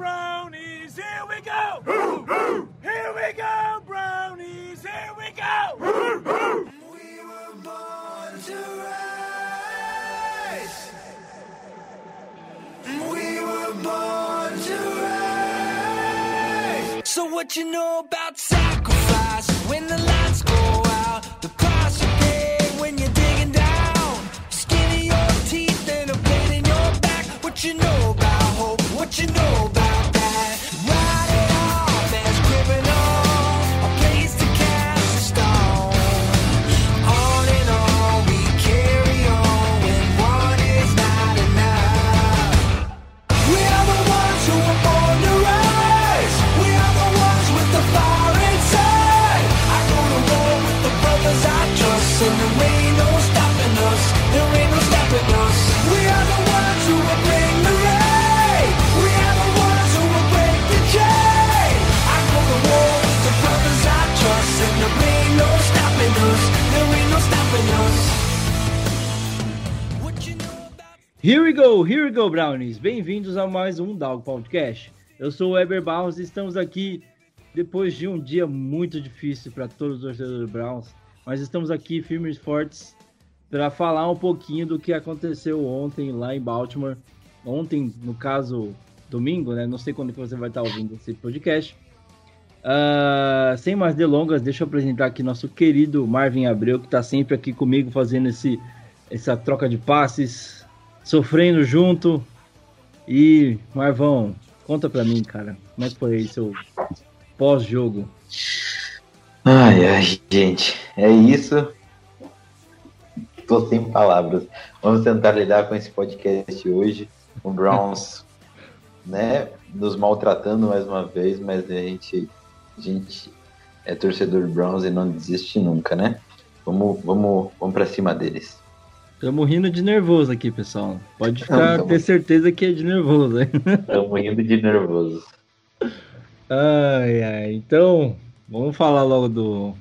brownies, here we go! Here we go, brownies, here we go! We were born to rise. We were born to rise. So what you know about sacrifice Here we go, here we go, Brownies. Bem-vindos a mais um Dog Podcast. Eu sou o Weber Barros e estamos aqui depois de um dia muito difícil para todos os torcedores do Browns, mas estamos aqui firmes e fortes para falar um pouquinho do que aconteceu ontem lá em Baltimore. Ontem, no caso, domingo, né? Não sei quando que você vai estar ouvindo esse podcast. Ah, sem mais delongas, deixa eu apresentar aqui nosso querido Marvin Abreu, que está sempre aqui comigo fazendo esse, essa troca de passes, sofrendo junto. E, Marvão, conta pra mim, cara, como é que foi aí seu pós-jogo? Ai, ai, gente, é isso. Tô sem palavras. Vamos tentar lidar com esse podcast hoje. O Browns, né, nos maltratando mais uma vez, mas a gente, a gente é torcedor do Browns e não desiste nunca, né? Vamos, vamos, vamos para cima deles. Estamos rindo de nervoso aqui, pessoal. Pode ficar, Não, ter certeza que é de nervoso, hein? Estamos rindo de nervoso. Ai, ai. Então, vamos falar logo do.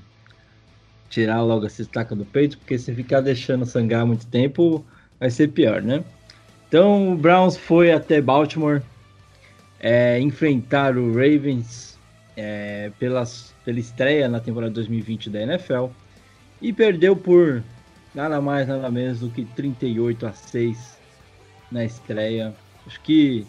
Tirar logo essa estaca do peito, porque se ficar deixando sangrar muito tempo, vai ser pior, né? Então, o Browns foi até Baltimore é, enfrentar o Ravens é, pelas, pela estreia na temporada 2020 da NFL e perdeu por nada mais, nada menos do que 38 a 6 na estreia. Acho que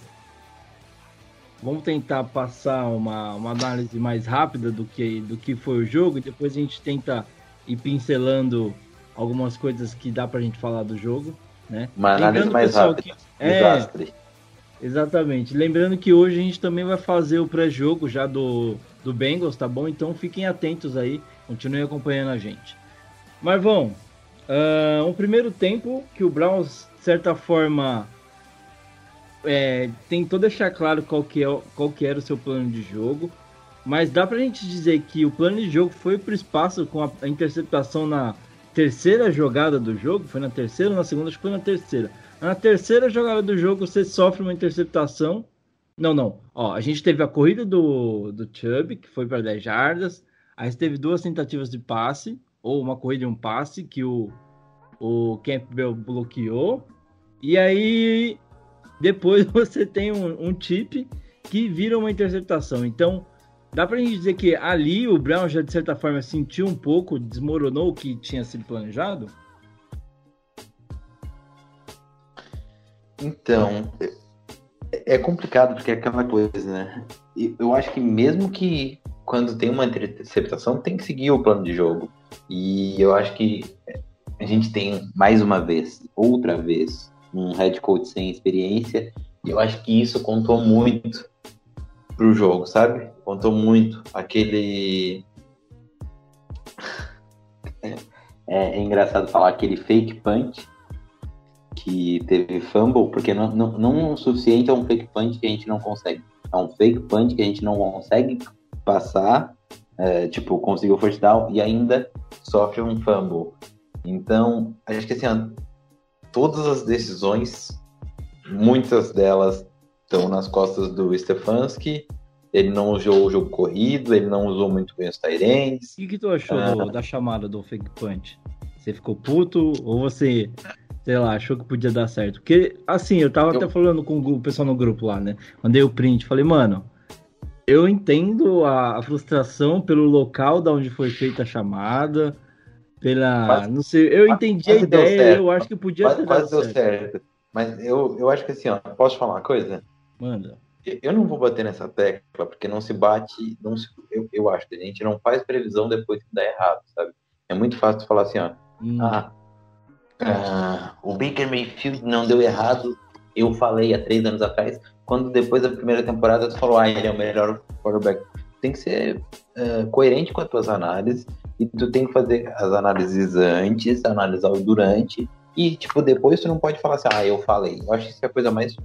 Vamos tentar passar uma, uma análise mais rápida do que, do que foi o jogo e depois a gente tenta ir pincelando algumas coisas que dá pra gente falar do jogo, né? Uma análise Lembrando, mais pessoal, rápida. que- É, Desastre. exatamente. Lembrando que hoje a gente também vai fazer o pré-jogo já do, do Bengals, tá bom? Então fiquem atentos aí, continuem acompanhando a gente. Marvão, ah, um primeiro tempo que o Browns, de certa forma, é, tentou deixar claro qual que, é, qual que era o seu plano de jogo, mas dá pra gente dizer que o plano de jogo foi pro espaço com a, a interceptação na terceira jogada do jogo, foi na terceira ou na segunda? Acho que foi na terceira. Na terceira jogada do jogo, você sofre uma interceptação. Não, não. Ó, a gente teve a corrida do, do Chubb, que foi para 10 jardas. Aí teve duas tentativas de passe, ou uma corrida e um passe, que o, o Campbell bloqueou. E aí, depois você tem um, um chip que vira uma interceptação. Então, dá pra gente dizer que ali o Brown já, de certa forma, sentiu um pouco, desmoronou o que tinha sido planejado? Então, é- é complicado porque é aquela coisa, né? Eu acho que mesmo que quando tem uma interceptação, tem que seguir o plano de jogo. E eu acho que a gente tem mais uma vez, outra vez, um head coach sem experiência. E eu acho que isso contou muito pro jogo, sabe? Contou muito. Aquele. É, é engraçado falar aquele fake punch que teve fumble, porque não, não, não o suficiente é um fake punch que a gente não consegue. É um fake punch que a gente não consegue passar, é, tipo, conseguiu o first down e ainda sofre um fumble. Então, acho que assim, todas as decisões, muitas delas estão nas costas do Stefanski. Ele não usou o jogo corrido, ele não usou muito bem os Tyrants. O que tu achou do- da chamada do fake punch? Você ficou puto ou você sei lá, achou que podia dar certo. Porque, assim, eu tava eu... até falando com o pessoal no grupo lá, né? Mandei o print, falei, mano, eu entendo a, a frustração pelo local da onde foi feita a chamada, pela. Mas, não sei, eu entendi a ideia, eu acho que podia quase, ter quase deu certo. certo. Mas eu, eu acho que assim, ó, posso falar uma coisa? Manda. Eu não vou bater nessa tecla, porque não se bate, não se, eu, eu acho que a gente não faz previsão depois que dá errado, sabe? É muito fácil falar assim, ó. Hum. Ah, ah, o Baker Mayfield não deu errado, eu falei há três anos atrás, quando depois da primeira temporada tu falou, ah, ele é o melhor quarterback. Tem que ser uh, coerente com as tuas análises e tu tem que fazer as análises antes, analisar o durante e, tipo, depois tu não pode falar assim, ah, eu falei. Eu acho que isso é a coisa mais,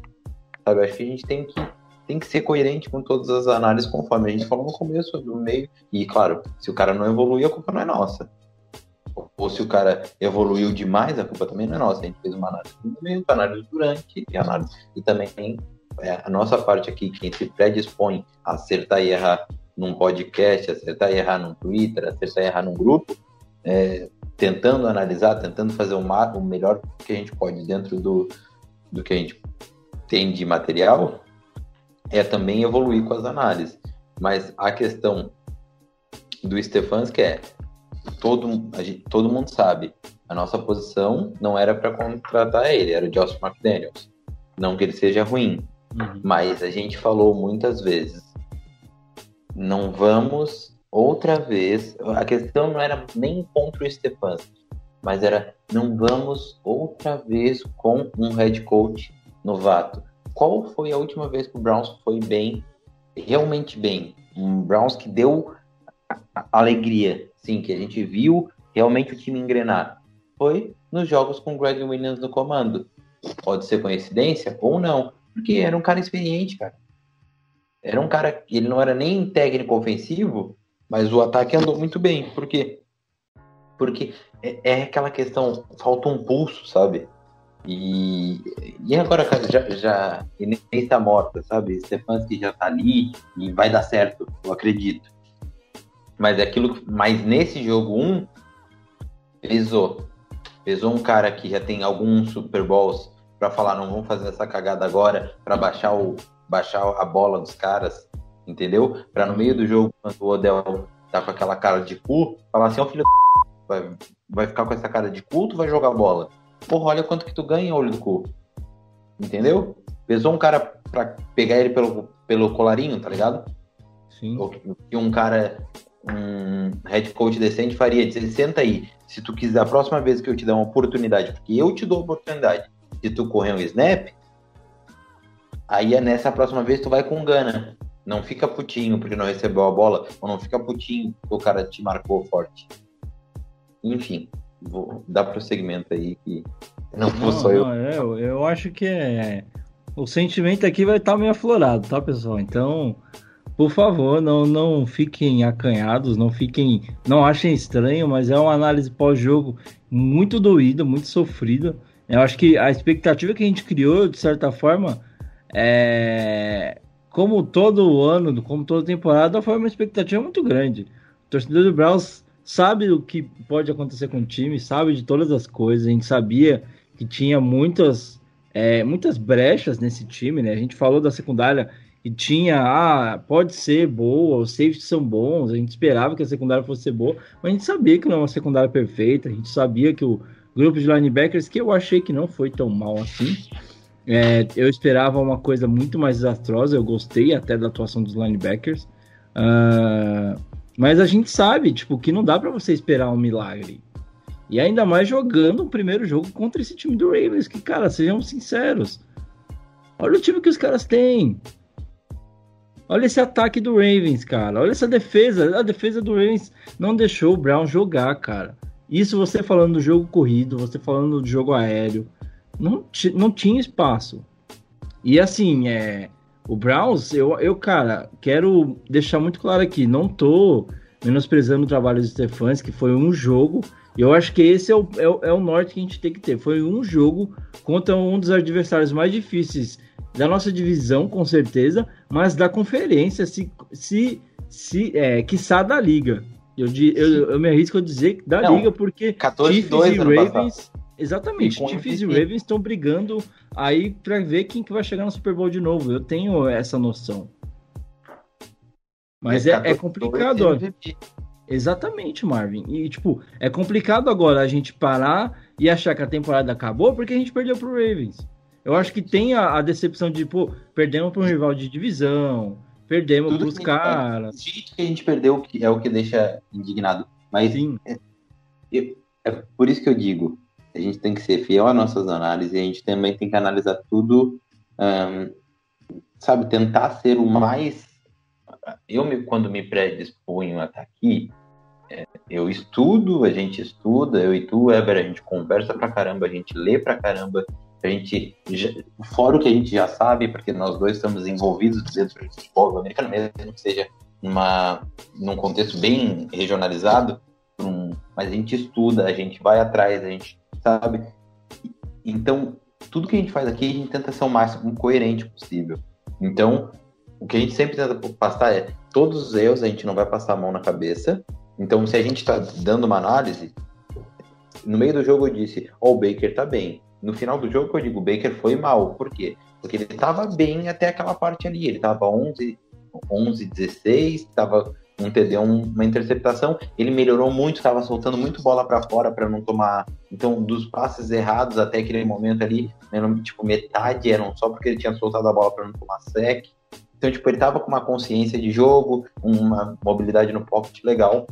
sabe, eu acho que a gente tem que tem que ser coerente com todas as análises conforme a gente falou no começo, no meio. E, claro, se o cara não evoluir, a culpa não é nossa. Ou se o cara evoluiu demais, a culpa também não é nossa. A gente fez uma análise no meio, análise durante e análise. E também é, a nossa parte aqui, quem se predispõe a acertar e errar num podcast, acertar e errar num Twitter, acertar e errar num grupo, é, tentando analisar, tentando fazer o, o melhor que a gente pode dentro do, do que a gente tem de material, é também evoluir com as análises. Mas a questão do Stefanski é todo, gente, todo mundo sabe, a nossa posição não era para contratar ele, era o Josh McDaniels. Não que ele seja ruim, uhum. mas a gente falou muitas vezes, não vamos outra vez. A questão não era nem contra o Stefanski, mas era não vamos outra vez com um head coach novato qual foi a última vez que o Browns foi bem, realmente bem? Um Browns que deu alegria, sim, que a gente viu realmente o time engrenar. Foi nos jogos com o Greg Williams no comando. Pode ser coincidência ou não, porque era um cara experiente, cara. Era um cara, ele não era nem técnico ofensivo, mas o ataque andou muito bem. Por quê? Porque é, é aquela questão, falta um pulso, sabe? E, e agora, cara, já, já está morta, sabe? Stefanski já tá ali e vai dar certo, eu acredito. Mas é aquilo mas nesse jogo 1 um, pesou. Pesou um cara que já tem alguns Super Bowls para falar, não vamos fazer essa cagada agora, para baixar o baixar a bola dos caras, entendeu? Para no meio do jogo, quando o Odell tá com aquela cara de cu, falar assim, ó oh, filho vai, vai ficar com essa cara de cu, tu vai jogar bola porra, olha quanto que tu ganha, olho do cu. Entendeu? Pesou um cara pra pegar ele pelo, pelo colarinho, tá ligado? Sim. O que um cara, um head coach decente faria, dizer, senta aí, se tu quiser, a próxima vez que eu te der uma oportunidade, porque eu te dou a oportunidade de tu correr um snap, aí é nessa próxima vez tu vai com gana. Não fica putinho porque não recebeu a bola, ou não fica putinho porque o cara te marcou forte. Enfim, vou dar prosseguimento aí que não, não só eu. É, eu. Eu acho que é, o sentimento aqui vai estar tá meio aflorado, tá, pessoal? Então, por favor, não, não fiquem acanhados, não fiquem, não achem estranho, mas é uma análise pós-jogo muito doída, muito sofrida. Eu acho que a expectativa que a gente criou, de certa forma, é como todo ano, como toda temporada, foi uma expectativa muito grande. O torcedor do Browns sabe o que pode acontecer com o time, sabe de todas as coisas. A gente sabia que tinha muitas, é, muitas brechas nesse time, né? A gente falou da secundária e tinha, ah, pode ser boa, os safeties são bons, a gente esperava que a secundária fosse boa, mas a gente sabia que não é uma secundária perfeita, a gente sabia que o grupo de linebackers, que eu achei que não foi tão mal assim, é, eu esperava uma coisa muito mais desastrosa, eu gostei até da atuação dos linebackers, uh, mas a gente sabe, tipo, que não dá para você esperar um milagre. E ainda mais jogando o primeiro jogo contra esse time do Ravens, que, cara, sejamos sinceros. Olha o time que os caras têm. Olha esse ataque do Ravens, cara. Olha essa defesa. A defesa do Ravens não deixou o Brown jogar, cara. Isso você falando do jogo corrido, você falando do jogo aéreo. Não, não tinha espaço. E assim, é, o Browns, eu, eu, cara, quero deixar muito claro aqui, não tô menosprezando o trabalho do Stefans, que foi um jogo, e eu acho que esse é o, é, é o norte que a gente tem que ter. Foi um jogo contra um dos adversários mais difíceis da nossa divisão, com certeza, mas da conferência, se, se, se é, quiçá da liga. Eu, eu, eu me arrisco a dizer da não, liga, porque 14 2 e Ravens, Exatamente. E Chiefs e. Ravens estão brigando aí pra ver quem que vai chegar no Super Bowl de novo. Eu tenho essa noção. Mas é, é 14, complicado, ó. Exatamente, Marvin. E, tipo, é complicado agora a gente parar e achar que a temporada acabou porque a gente perdeu pro Ravens. Eu acho que tem a, a decepção de, pô, perdemos para um rival de divisão, perdemos Tudo pros que a gente caras. O jeito que a gente perdeu é o que deixa indignado. Mas Sim, é por isso que eu digo, a gente tem que ser fiel às nossas análises e a gente também tem que analisar tudo, ahn, sabe, tentar ser o mais. Eu, me, quando me predisponho a estar aqui, é, eu estudo, a gente estuda, eu e tu, Eber, a gente conversa pra caramba, a gente lê pra caramba, a gente, fora o que a gente já sabe, porque nós dois estamos envolvidos dentro do futebol americano, mesmo que seja numa, num contexto bem regionalizado, um- mas a gente estuda, a gente vai atrás, a gente sabe. Então, tudo que a gente faz aqui, a gente tenta ser o máximo coerente possível. Então, o que a gente sempre tenta passar é todos os erros, a gente não vai passar a mão na cabeça. Então, se a gente está dando uma análise, no meio do jogo eu disse, ó, o Baker tá bem. No final do jogo eu digo, o Baker foi mal. Por quê? Porque ele estava bem até aquela parte ali. Ele estava 11, 11, 16, estava um TD, um- uma interceptação. Ele melhorou muito, estava soltando muito bola para fora para não tomar. Então, dos passes errados até aquele momento ali, tipo, metade eram só porque ele tinha soltado a bola para não tomar sec. Então, tipo, ele tava com uma consciência de jogo, uma mobilidade no pocket legal.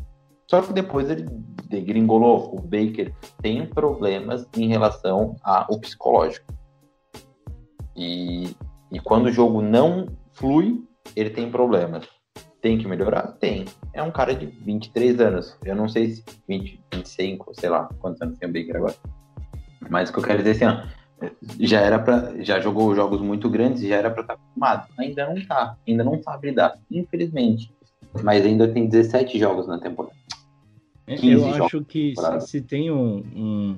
Só que depois ele degringolou. O Baker tem problemas em relação ao psicológico. E, e quando o jogo não flui, ele tem problemas. Tem que melhorar? Tem. É um cara de 23 anos. Eu não sei se 20, 25, sei lá, quantos anos tem o Baker agora. Mas o que eu quero dizer assim, ó, já era para já jogou jogos muito grandes, já era para estar acostumado. Ainda não tá, ainda não sabe lidar, infelizmente. Mas ainda tem 17 jogos na temporada. 15 eu acho que se, se tem um, um-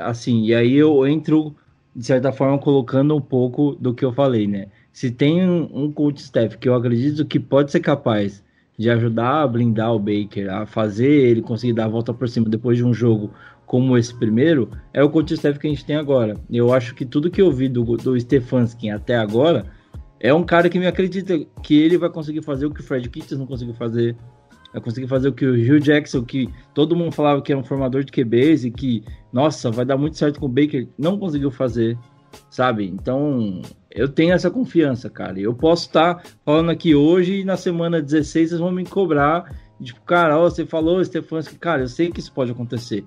Assim, e aí eu entro, de certa forma, colocando um pouco do que eu falei, né? Se tem um, um coach staff que eu acredito que pode ser capaz de ajudar a blindar o Baker, a fazer ele conseguir dar a volta por cima depois de um jogo como esse primeiro, é o coach staff que a gente tem agora. Eu acho que tudo que eu vi do, do Stefanski até agora é um cara que me acredita que ele vai conseguir fazer o que o Fred Kitts não conseguiu fazer, vai conseguir fazer o que o Hugh Jackson, que todo mundo falava que era um formador de QBs e que, nossa, vai dar muito certo com o Baker, não conseguiu fazer, sabe? Então, eu tenho essa confiança, cara. Eu posso estar falando aqui hoje e na semana 16 vocês vão me cobrar, tipo, cara, ó, você falou, Stefanski, cara, eu sei que isso pode acontecer.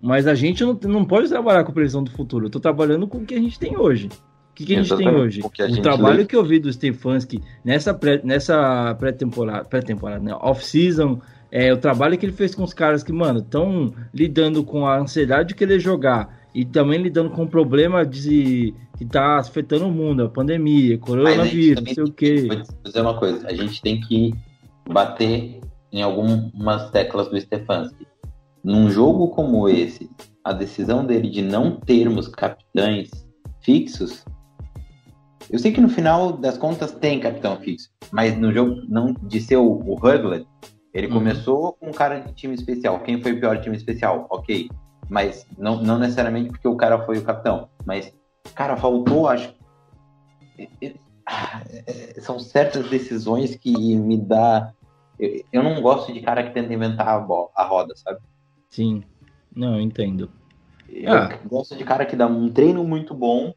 Mas a gente não, não pode trabalhar com previsão do futuro. Eu tô trabalhando com o que a gente tem hoje. O que, que a gente tem hoje? o trabalho lê. que eu vi do Stefanski nessa pré, nessa pré-temporada, pré-temporada, né? Off-season, é, o trabalho que ele fez com os caras que, mano, estão lidando com a ansiedade de querer jogar e também lidando com o problema de que tá afetando o mundo, a pandemia, coronavírus, não sei o quê. Dizer uma coisa, a gente tem que bater em algumas teclas do Stefanski. Num jogo como esse, a decisão dele de não termos capitães fixos, eu sei que no final das contas tem capitão fixo, mas no jogo não de ser o, o Huglet, ele Uhum. começou com um cara de time especial. Quem foi o pior time especial? Ok. Mas não, não necessariamente porque o cara foi o capitão. Mas, cara, faltou, acho. Ah, é- São certas decisões que me dá. Eu, não gosto de cara que tenta inventar a, bo- a roda, sabe? Sim. Não, eu entendo. Eu Ah. gosto de cara que dá um treino muito bom,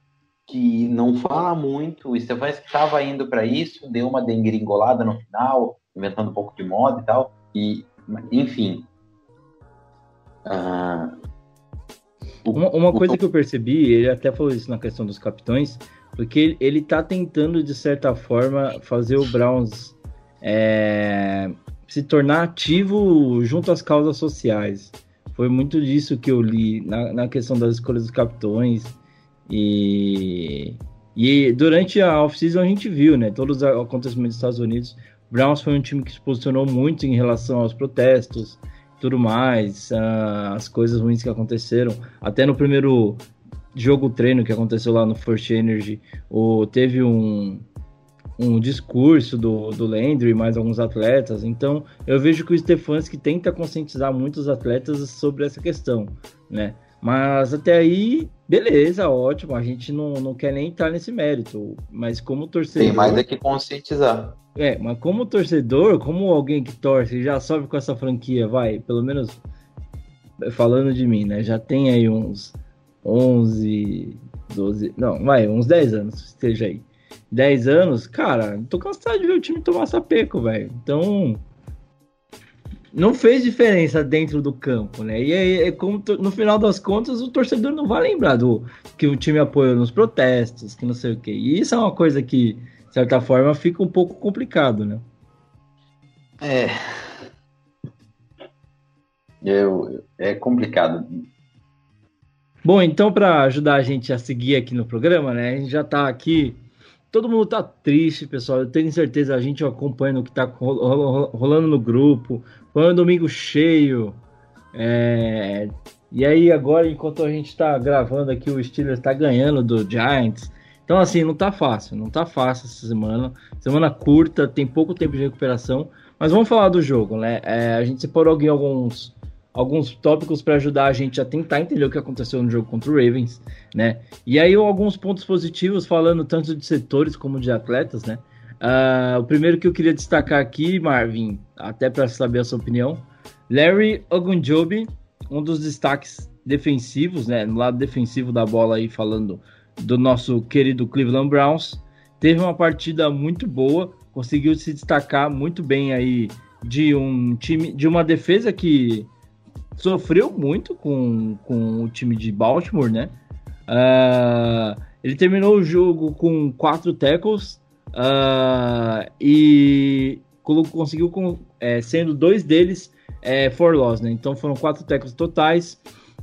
que não fala muito. O Stefanski estava indo para isso, deu uma dengringolada no final, inventando um pouco de moda e tal. E, enfim. O- Uma, uma o- coisa que eu percebi, ele até falou isso na questão dos capitões, porque ele, ele tá tentando, de certa forma, fazer o Browns é, se tornar ativo junto às causas sociais. Foi muito disso que eu li na, na questão das escolhas dos capitões. E, e durante a off-season a gente viu, né? Todos os acontecimentos dos Estados Unidos. O Browns foi um time que se posicionou muito em relação aos protestos tudo mais, ah, as coisas ruins que aconteceram. Até no primeiro jogo treino que aconteceu lá no First Energy, o, teve um, um discurso do, do Landry e mais alguns atletas. Então, eu vejo que o Stefanski tenta conscientizar muitos atletas sobre essa questão, né? Mas até aí, beleza, ótimo. A gente não, não quer nem entrar nesse mérito. Mas como torcedor. Tem mais é que conscientizar. É, mas como torcedor, como alguém que torce já sofre com essa franquia, vai, pelo menos falando de mim, né? Já tem aí uns 11, 12, não, vai, uns 10 anos, esteja aí. 10 anos, cara, tô cansado de ver o time tomar sapeco, velho. Então, não fez diferença dentro do campo, né? E aí, é como no final das contas, o torcedor não vai lembrar do que o time apoiou nos protestos, que não sei o quê. E isso é uma coisa que, de certa forma, fica um pouco complicado, né? É. Eu, é complicado. Bom, então, para ajudar a gente a seguir aqui no programa, né? A gente já tá aqui todo mundo tá triste, pessoal. Eu tenho certeza, a gente acompanhando o que tá rolando no grupo. Foi um domingo cheio. É... E aí, agora, enquanto a gente tá gravando aqui, o Steelers tá ganhando do Giants. Então, assim, não tá fácil. Não tá fácil essa semana. Semana curta, tem pouco tempo de recuperação. Mas vamos falar do jogo, né? É, a gente separou alguns alguns tópicos para ajudar a gente a tentar entender o que aconteceu no jogo contra o Ravens, né? E aí alguns pontos positivos falando tanto de setores como de atletas, né? Uh, o primeiro que eu queria destacar aqui, Marvin, até para saber a sua opinião, Larry Ogunjobi, um dos destaques defensivos, né? No lado defensivo da bola aí falando do nosso querido Cleveland Browns, teve uma partida muito boa, conseguiu se destacar muito bem aí de um time, de uma defesa que sofreu muito com, com o time de Baltimore, né? Uh, ele terminou o jogo com quatro tackles uh, e conseguiu, é, sendo dois deles é, for loss, né? Então foram quatro tackles totais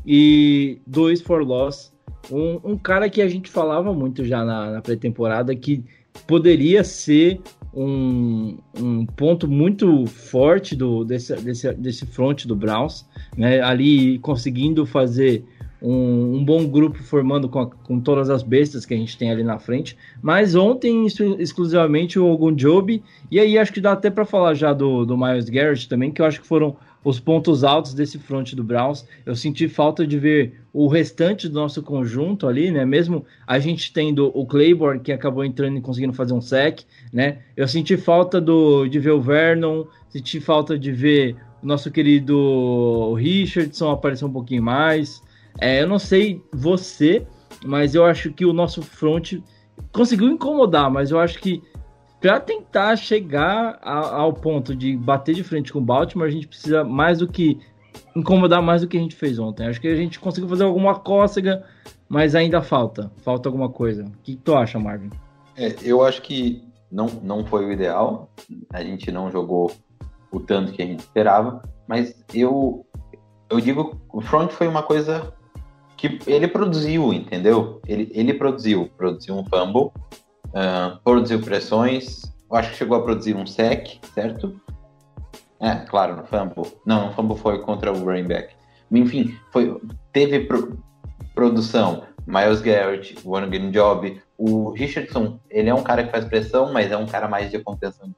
e dois for loss. Um, um cara que a gente falava muito já na, na pré-temporada que poderia ser um, um ponto muito forte do, desse, desse, desse front do Browns, né? ali conseguindo fazer um, um, bom grupo formando com, a, com todas as bestas que a gente tem ali na frente. Mas ontem, exclusivamente, o Ogunjobi, e aí acho que dá até para falar já do, do Miles Garrett também, que eu acho que foram os pontos altos desse front do Browns. Eu senti falta de ver o restante do nosso conjunto ali, né? Mesmo a gente tendo o Claiborne, que acabou entrando e conseguindo fazer um sec, né? Eu senti falta do, de ver o Vernon, senti falta de ver o nosso querido Richardson aparecer um pouquinho mais. É, eu não sei você, mas eu acho que o nosso front conseguiu incomodar, mas eu acho que para tentar chegar a, ao ponto de bater de frente com o Baltimore, a gente precisa mais do que incomodar mais do que a gente fez ontem. Acho que a gente conseguiu fazer alguma cócega, mas ainda falta. Falta alguma coisa. O que tu acha, Marvin? É, eu acho que não, não foi o ideal. A gente não jogou o tanto que a gente esperava, mas eu eu digo o front foi uma coisa que ele produziu, entendeu? Ele, ele produziu, produziu um fumble, Uh, produziu pressões, acho que chegou a produzir um sec, certo? É, claro, no fumble. Não, no fumble foi contra o running back. Enfim, foi, teve pro, produção. Miles Garrett, o One Job. O Richardson, ele é um cara que faz pressão, mas é um cara mais de contenção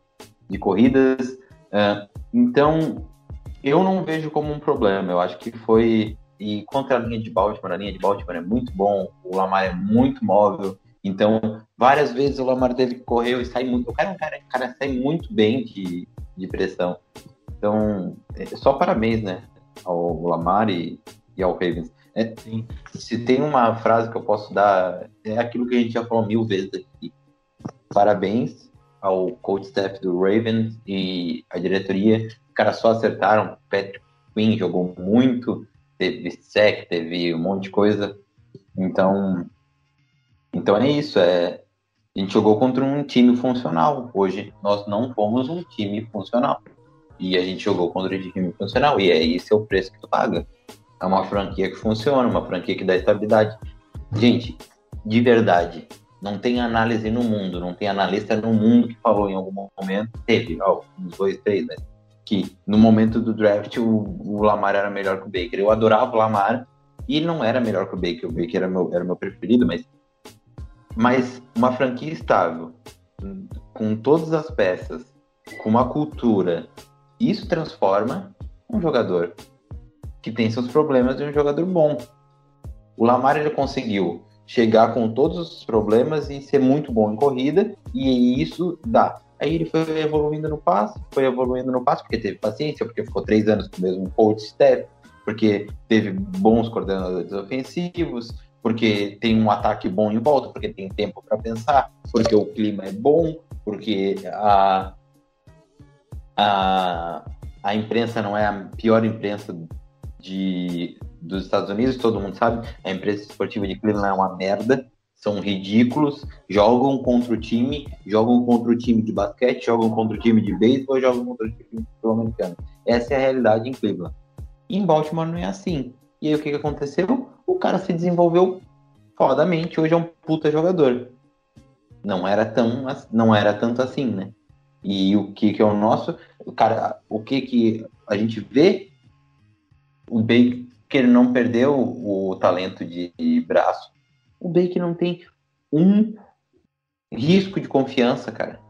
de corridas. Uh, então, eu não vejo como um problema. Eu acho que foi. E contra a linha de Baltimore, a linha de Baltimore é muito bom, o Lamar é muito móvel. Então, várias vezes o Lamar teve que correr e sair muito. O cara, é cara, cara sai muito bem de, de pressão. Então, é só parabéns, né? Ao Lamar e, e ao Ravens. É, se tem uma frase que eu posso dar, é aquilo que a gente já falou mil vezes aqui. Parabéns ao coach staff do Ravens e a diretoria. Os caras só acertaram. Patrick Quinn jogou muito, teve sec, teve um monte de coisa. Então, então é isso, é, a gente jogou contra um time funcional. Hoje nós não fomos um time funcional. E a gente jogou contra um time funcional. E é esse é o preço que tu paga. É uma franquia que funciona, uma franquia que dá estabilidade. Gente, de verdade, não tem análise no mundo, não tem analista no mundo que falou em algum momento, teve, ó, uns dois, três, né? Que no momento do draft o, o Lamar era melhor que o Baker. Eu adorava o Lamar e não era melhor que o Baker. O Baker era meu, era meu preferido, mas mas uma franquia estável, com todas as peças, com uma cultura, isso transforma um jogador que tem seus problemas em um jogador bom. O Lamar ele conseguiu chegar com todos os problemas e ser muito bom em corrida, e isso dá. Aí ele foi evoluindo no passe, foi evoluindo no passe, porque teve paciência, porque ficou três anos com o mesmo coach staff, porque teve bons coordenadores ofensivos, porque tem um ataque bom em volta, porque tem tempo para pensar, porque o clima é bom, porque a, a, a imprensa não é a pior imprensa de, dos Estados Unidos, todo mundo sabe, a imprensa esportiva de Cleveland é uma merda, são ridículos, jogam contra o time, jogam contra o time de basquete, jogam contra o time de beisebol, jogam contra o time de americano. Essa é a realidade em Cleveland. Em Baltimore não é assim. E aí o que, que aconteceu? O cara se desenvolveu fodamente, hoje é um puta jogador. Não era tão, não era tanto assim, né? E o que que é o nosso, o cara, o que que a gente vê o Baker não perdeu o talento de braço. O Baker não tem um risco de confiança, cara.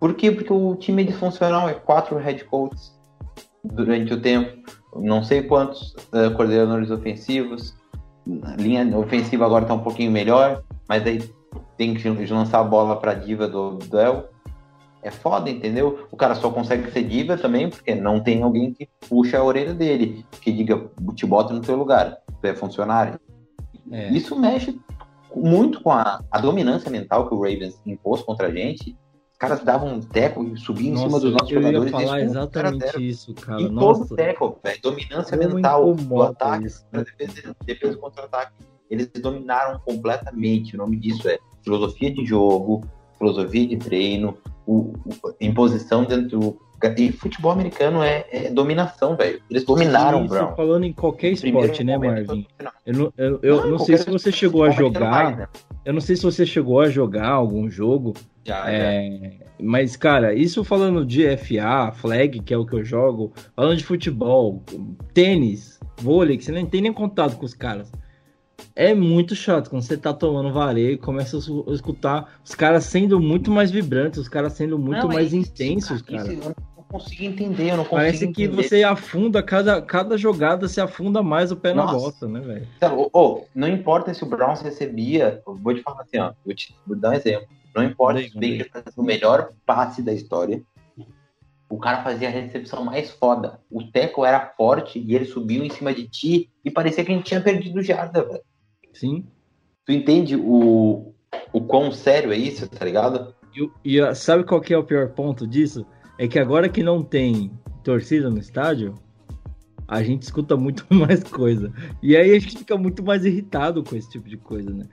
Por quê? Porque o time é disfuncional, é quatro head coaches durante o tempo, não sei quantos uh, coordenadores ofensivos, a linha ofensiva agora está um pouquinho melhor, mas aí tem que lançar a bola para a diva do duel é foda, entendeu? O cara só consegue ser diva também porque não tem alguém que puxa a orelha dele, que diga, te bota no teu lugar, tu é funcionário. É. Isso mexe muito com a, a, dominância mental que o Ravens impôs contra a gente. Os caras davam um teco e subiam Nossa, em cima dos nossos eu jogadores. Eu ia falar exatamente isso, cara. Em Nossa. todo teco, velho. Dominância mental do ataque, isso, né? defesa, defesa contra-ataque. Eles dominaram completamente. O nome disso é filosofia de jogo, filosofia de treino, o, o, imposição dentro. E futebol americano é, é dominação, velho. Eles dominaram, Isso Brown. falando em qualquer esporte, né, Marvin? Eu não, eu, eu não, não sei se você chegou a jogar. né? Eu não sei se você chegou a jogar algum jogo. Já, é, já. Mas, cara, isso falando de FA, flag, que é o que eu jogo, falando de futebol, tênis, vôlei, que você nem tem nem contato com os caras. É muito chato quando você tá tomando vareio e começa a escutar os caras sendo muito mais vibrantes, os caras sendo muito não, mais é intensos, cara. não consigo entender, eu não consigo Parece que entender. você afunda, cada, cada jogada se afunda mais o pé Nossa. na bota, né, velho? Oh, oh, não importa se o Browns recebia, vou te falar assim, ó, vou te vou dar um exemplo. Não importa se o Baker fazia o melhor passe da história, o cara fazia a recepção mais foda. O Teco era forte e ele subiu em cima de ti e parecia que a gente tinha perdido jarda, velho. Sim. Tu entende o, o quão sério é isso, tá ligado? E, e sabe qual que é o pior ponto disso? É que agora que não tem torcida no estádio, a gente escuta muito mais coisa. E aí a gente fica muito mais irritado com esse tipo de coisa, né?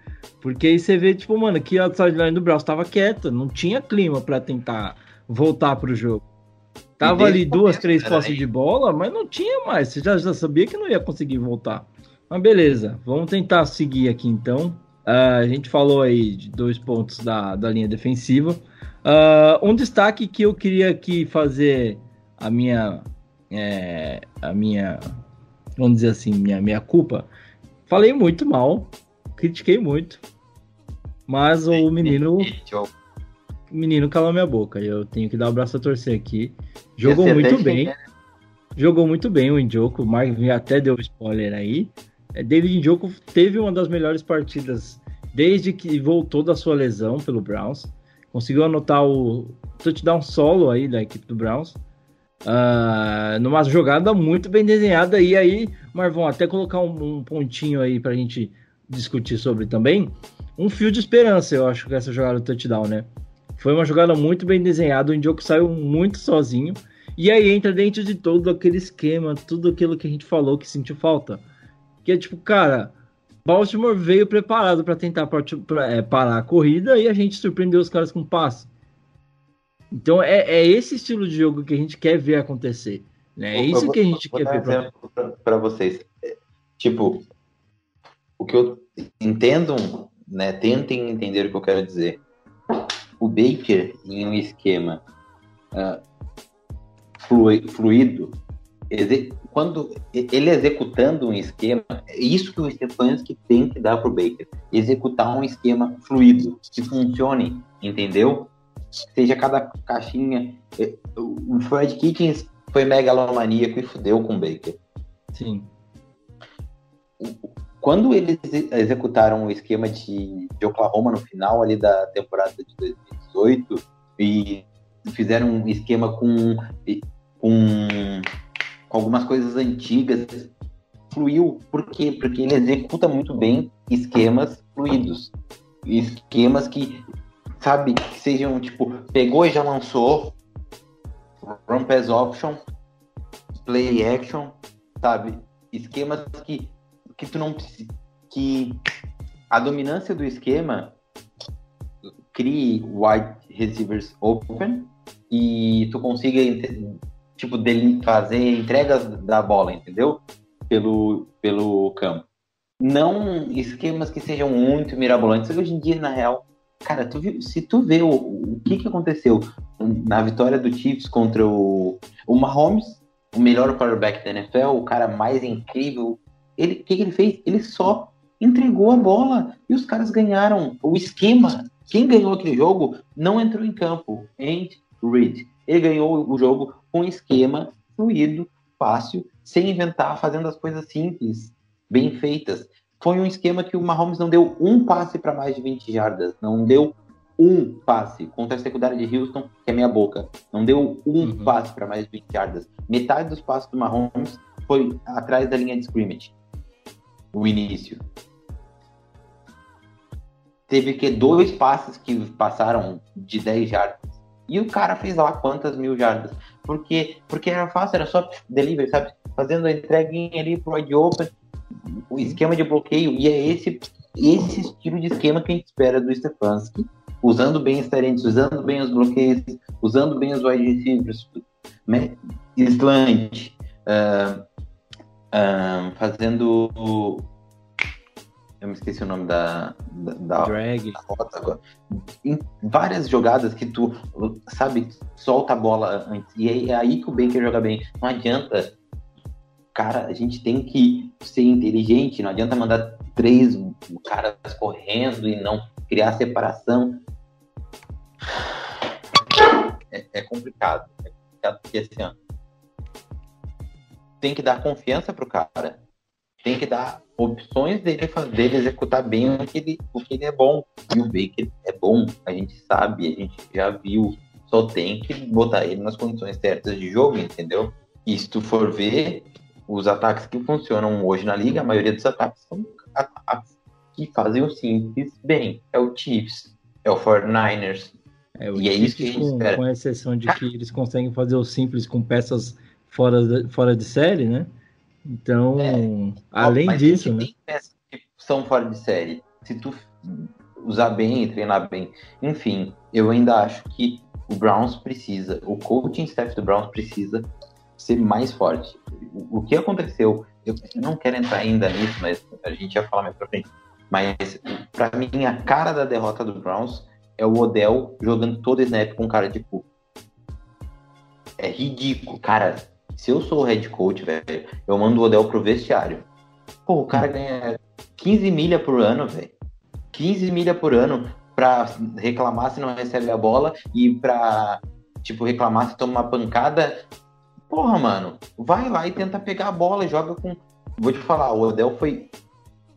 Porque aí você vê, tipo, mano, que a sideline do Braus tava quieta, não tinha clima para tentar voltar pro jogo. Tava ali duas, três posses de bola, mas não tinha mais. Você já, já sabia que não ia conseguir voltar. Mas beleza, vamos tentar seguir aqui então. Uh, a gente falou aí de dois pontos da, da linha defensiva. Uh, um destaque que eu queria aqui fazer a minha. É, a minha. Vamos dizer assim, minha, minha culpa. Falei muito mal, critiquei muito. Mas o menino. O menino calou minha boca. Eu tenho que dar o um braço a torcer aqui. Jogou muito bem. Né? Jogou muito bem o Indioco. O Mark até deu spoiler aí. É, David Njoku teve uma das melhores partidas desde que voltou da sua lesão pelo Browns. Conseguiu anotar o touchdown solo aí da equipe do Browns. Uh, numa jogada muito bem desenhada. E aí, Marvão, até colocar um, um pontinho aí pra gente discutir sobre também. Um fio de esperança, eu acho, que essa jogada do touchdown, né? Foi uma jogada muito bem desenhada. O Njoku saiu muito sozinho. E aí entra dentro de todo aquele esquema, tudo aquilo que a gente falou que sentiu falta que é tipo, cara, Baltimore veio preparado para tentar é, parar a corrida e a gente surpreendeu os caras com passe. Então é, é, esse estilo de jogo que a gente quer ver acontecer. Né? É isso vou, que a gente quer ver. Pra... para vocês. Tipo, o que eu entendo, né? Tentem entender o que eu quero dizer. O Baker em um esquema uh, fluido, quando ele executando um esquema, é isso que o Stefanski tem que dar para o Baker. Executar um esquema fluido, que funcione, entendeu? Seja cada caixinha. É, o Fred Kitchens foi megalomaníaco e fudeu com o Baker. Sim. quando eles executaram o esquema de, de Oklahoma no final ali da temporada de 2018 e fizeram um esquema com, com, com algumas coisas antigas, fluiu. Por quê? Porque ele executa muito bem esquemas fluidos. Esquemas que, sabe, que sejam tipo, pegou e já lançou, run pass option, play action, sabe? Esquemas que, que tu não que a dominância do esquema crie wide receivers open e tu consiga tipo dele fazer entregas da bola, entendeu? Pelo pelo campo. Não esquemas que sejam muito mirabolantes. Hoje em dia, na real, cara, tu viu, se tu vê o, o que que aconteceu na vitória do Chiefs contra o, o Mahomes, o melhor quarterback da NFL, o cara mais incrível, ele o que, que ele fez? Ele só entregou a bola e os caras ganharam. O esquema, quem ganhou aquele jogo não entrou em campo. Andy Reid. Ele ganhou o jogo com esquema fluido, fácil, sem inventar, fazendo as coisas simples, bem feitas. Foi um esquema que o Mahomes não deu um passe para mais de 20 jardas, não deu um passe contra a secundária de Houston, que é minha boca. Não deu um uhum. passe para mais de 20 jardas. Metade dos passes do Mahomes foi atrás da linha de scrimmage. O início. Teve que dois passes que passaram de 10 jardas. E o cara fez lá quantas mil jardas. Porque, porque era fácil, era só delivery, sabe? Fazendo a entreguinha ali pro wide open, o esquema de bloqueio. E é esse, esse estilo de esquema que a gente espera do Stefanski usando bem os tarentes, usando bem os bloqueios, usando bem os wide receivers, né? slant, uh, uh, fazendo. Eu me esqueci o nome da. da, da Drag. Da rota agora. Em várias jogadas que tu, sabe, solta a bola antes. E é aí que o Baker joga bem. Não adianta. Cara, a gente tem que ser inteligente. Não adianta mandar três caras correndo e não criar separação é, é complicado. É complicado porque assim, ó, tem que dar confiança pro cara. Tem que dar opções dele, dele executar bem o que, ele, o que ele é bom. E o Baker é bom, a gente sabe, a gente já viu. Só tem que botar ele nas condições certas de jogo, entendeu? E se tu for ver, os ataques que funcionam hoje na liga, a maioria dos ataques são ataques que fazem o simples bem. É o Chiefs, é o 49ers, é, e é isso que a gente espera. Com exceção de que eles conseguem fazer o simples com peças fora de, fora de série, né? Então, é, além mas disso, né? Tem peças que são fora de série. Se tu usar bem e treinar bem. Enfim, eu ainda acho que o Browns precisa, o coaching staff do Browns precisa ser mais forte. O, o que aconteceu, eu, eu, não quero entrar ainda nisso, mas a gente ia falar mais pra frente. Mas, para mim, a cara da derrota do Browns é o Odell jogando todo snap com cara de cu. É ridículo. Cara, se eu sou o head coach, velho, eu mando o Odell pro vestiário. Pô, o cara ganha 15 milha por ano, velho. 15 milha por ano pra reclamar se não recebe a bola e pra, tipo, reclamar se toma uma pancada. Porra, mano, vai lá e tenta pegar a bola e joga com. Vou te falar, o Odell foi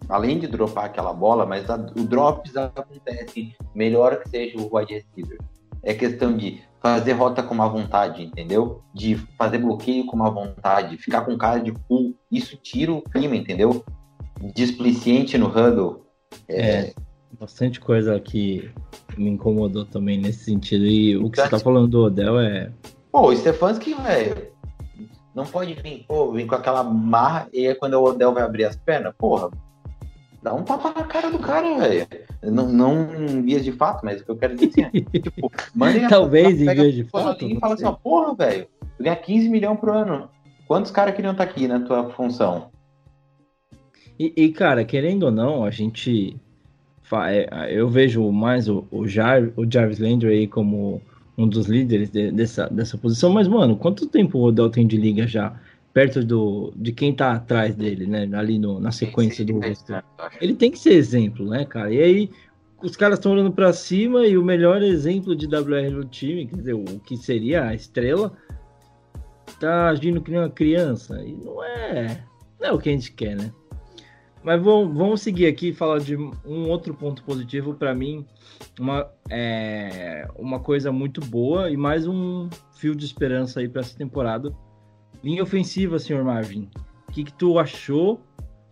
além de dropar aquela bola, mas a, o drops acontece melhor que seja o wide receiver. É questão de fazer rota com uma vontade, entendeu? De fazer bloqueio com uma vontade, ficar com cara de pull. Isso tira o clima, entendeu? Displicente no huddle. É... é, bastante coisa que me incomodou também nesse sentido. E o que você tá falando do Odell é. Pô, o Stefanski, velho, não pode vir, pô, vir com aquela marra e aí quando o Odell vai abrir as pernas, porra, dá um tapa na cara do cara, velho. Não, não em vias de fato, mas o que eu quero dizer é, tipo, mandem Talvez em vias de fato. E fala assim, ó, porra, velho, tu ganha 15 milhões por ano. Quantos caras queriam estar tá aqui na tua função? E, e, cara, querendo ou não, a gente. É, eu vejo mais o, o, Jar, o Jarvis Landry aí como um dos líderes de, dessa, dessa posição, mas, mano, quanto tempo o Odell tem de liga já? Perto do, de quem tá atrás dele, né? Ali no, na sequência do rosto. Ele tem que ser exemplo, né, cara? E aí os caras estão olhando para cima e o melhor exemplo de WR no time, quer dizer, o que seria a estrela, tá agindo que nem uma criança. E não é, não é o que a gente quer, né? mas vamos, vamos seguir aqui e falar de um outro ponto positivo para mim, uma, é, uma coisa muito boa e mais um fio de esperança aí para essa temporada. Linha ofensiva, senhor Marvin. O que, que tu achou?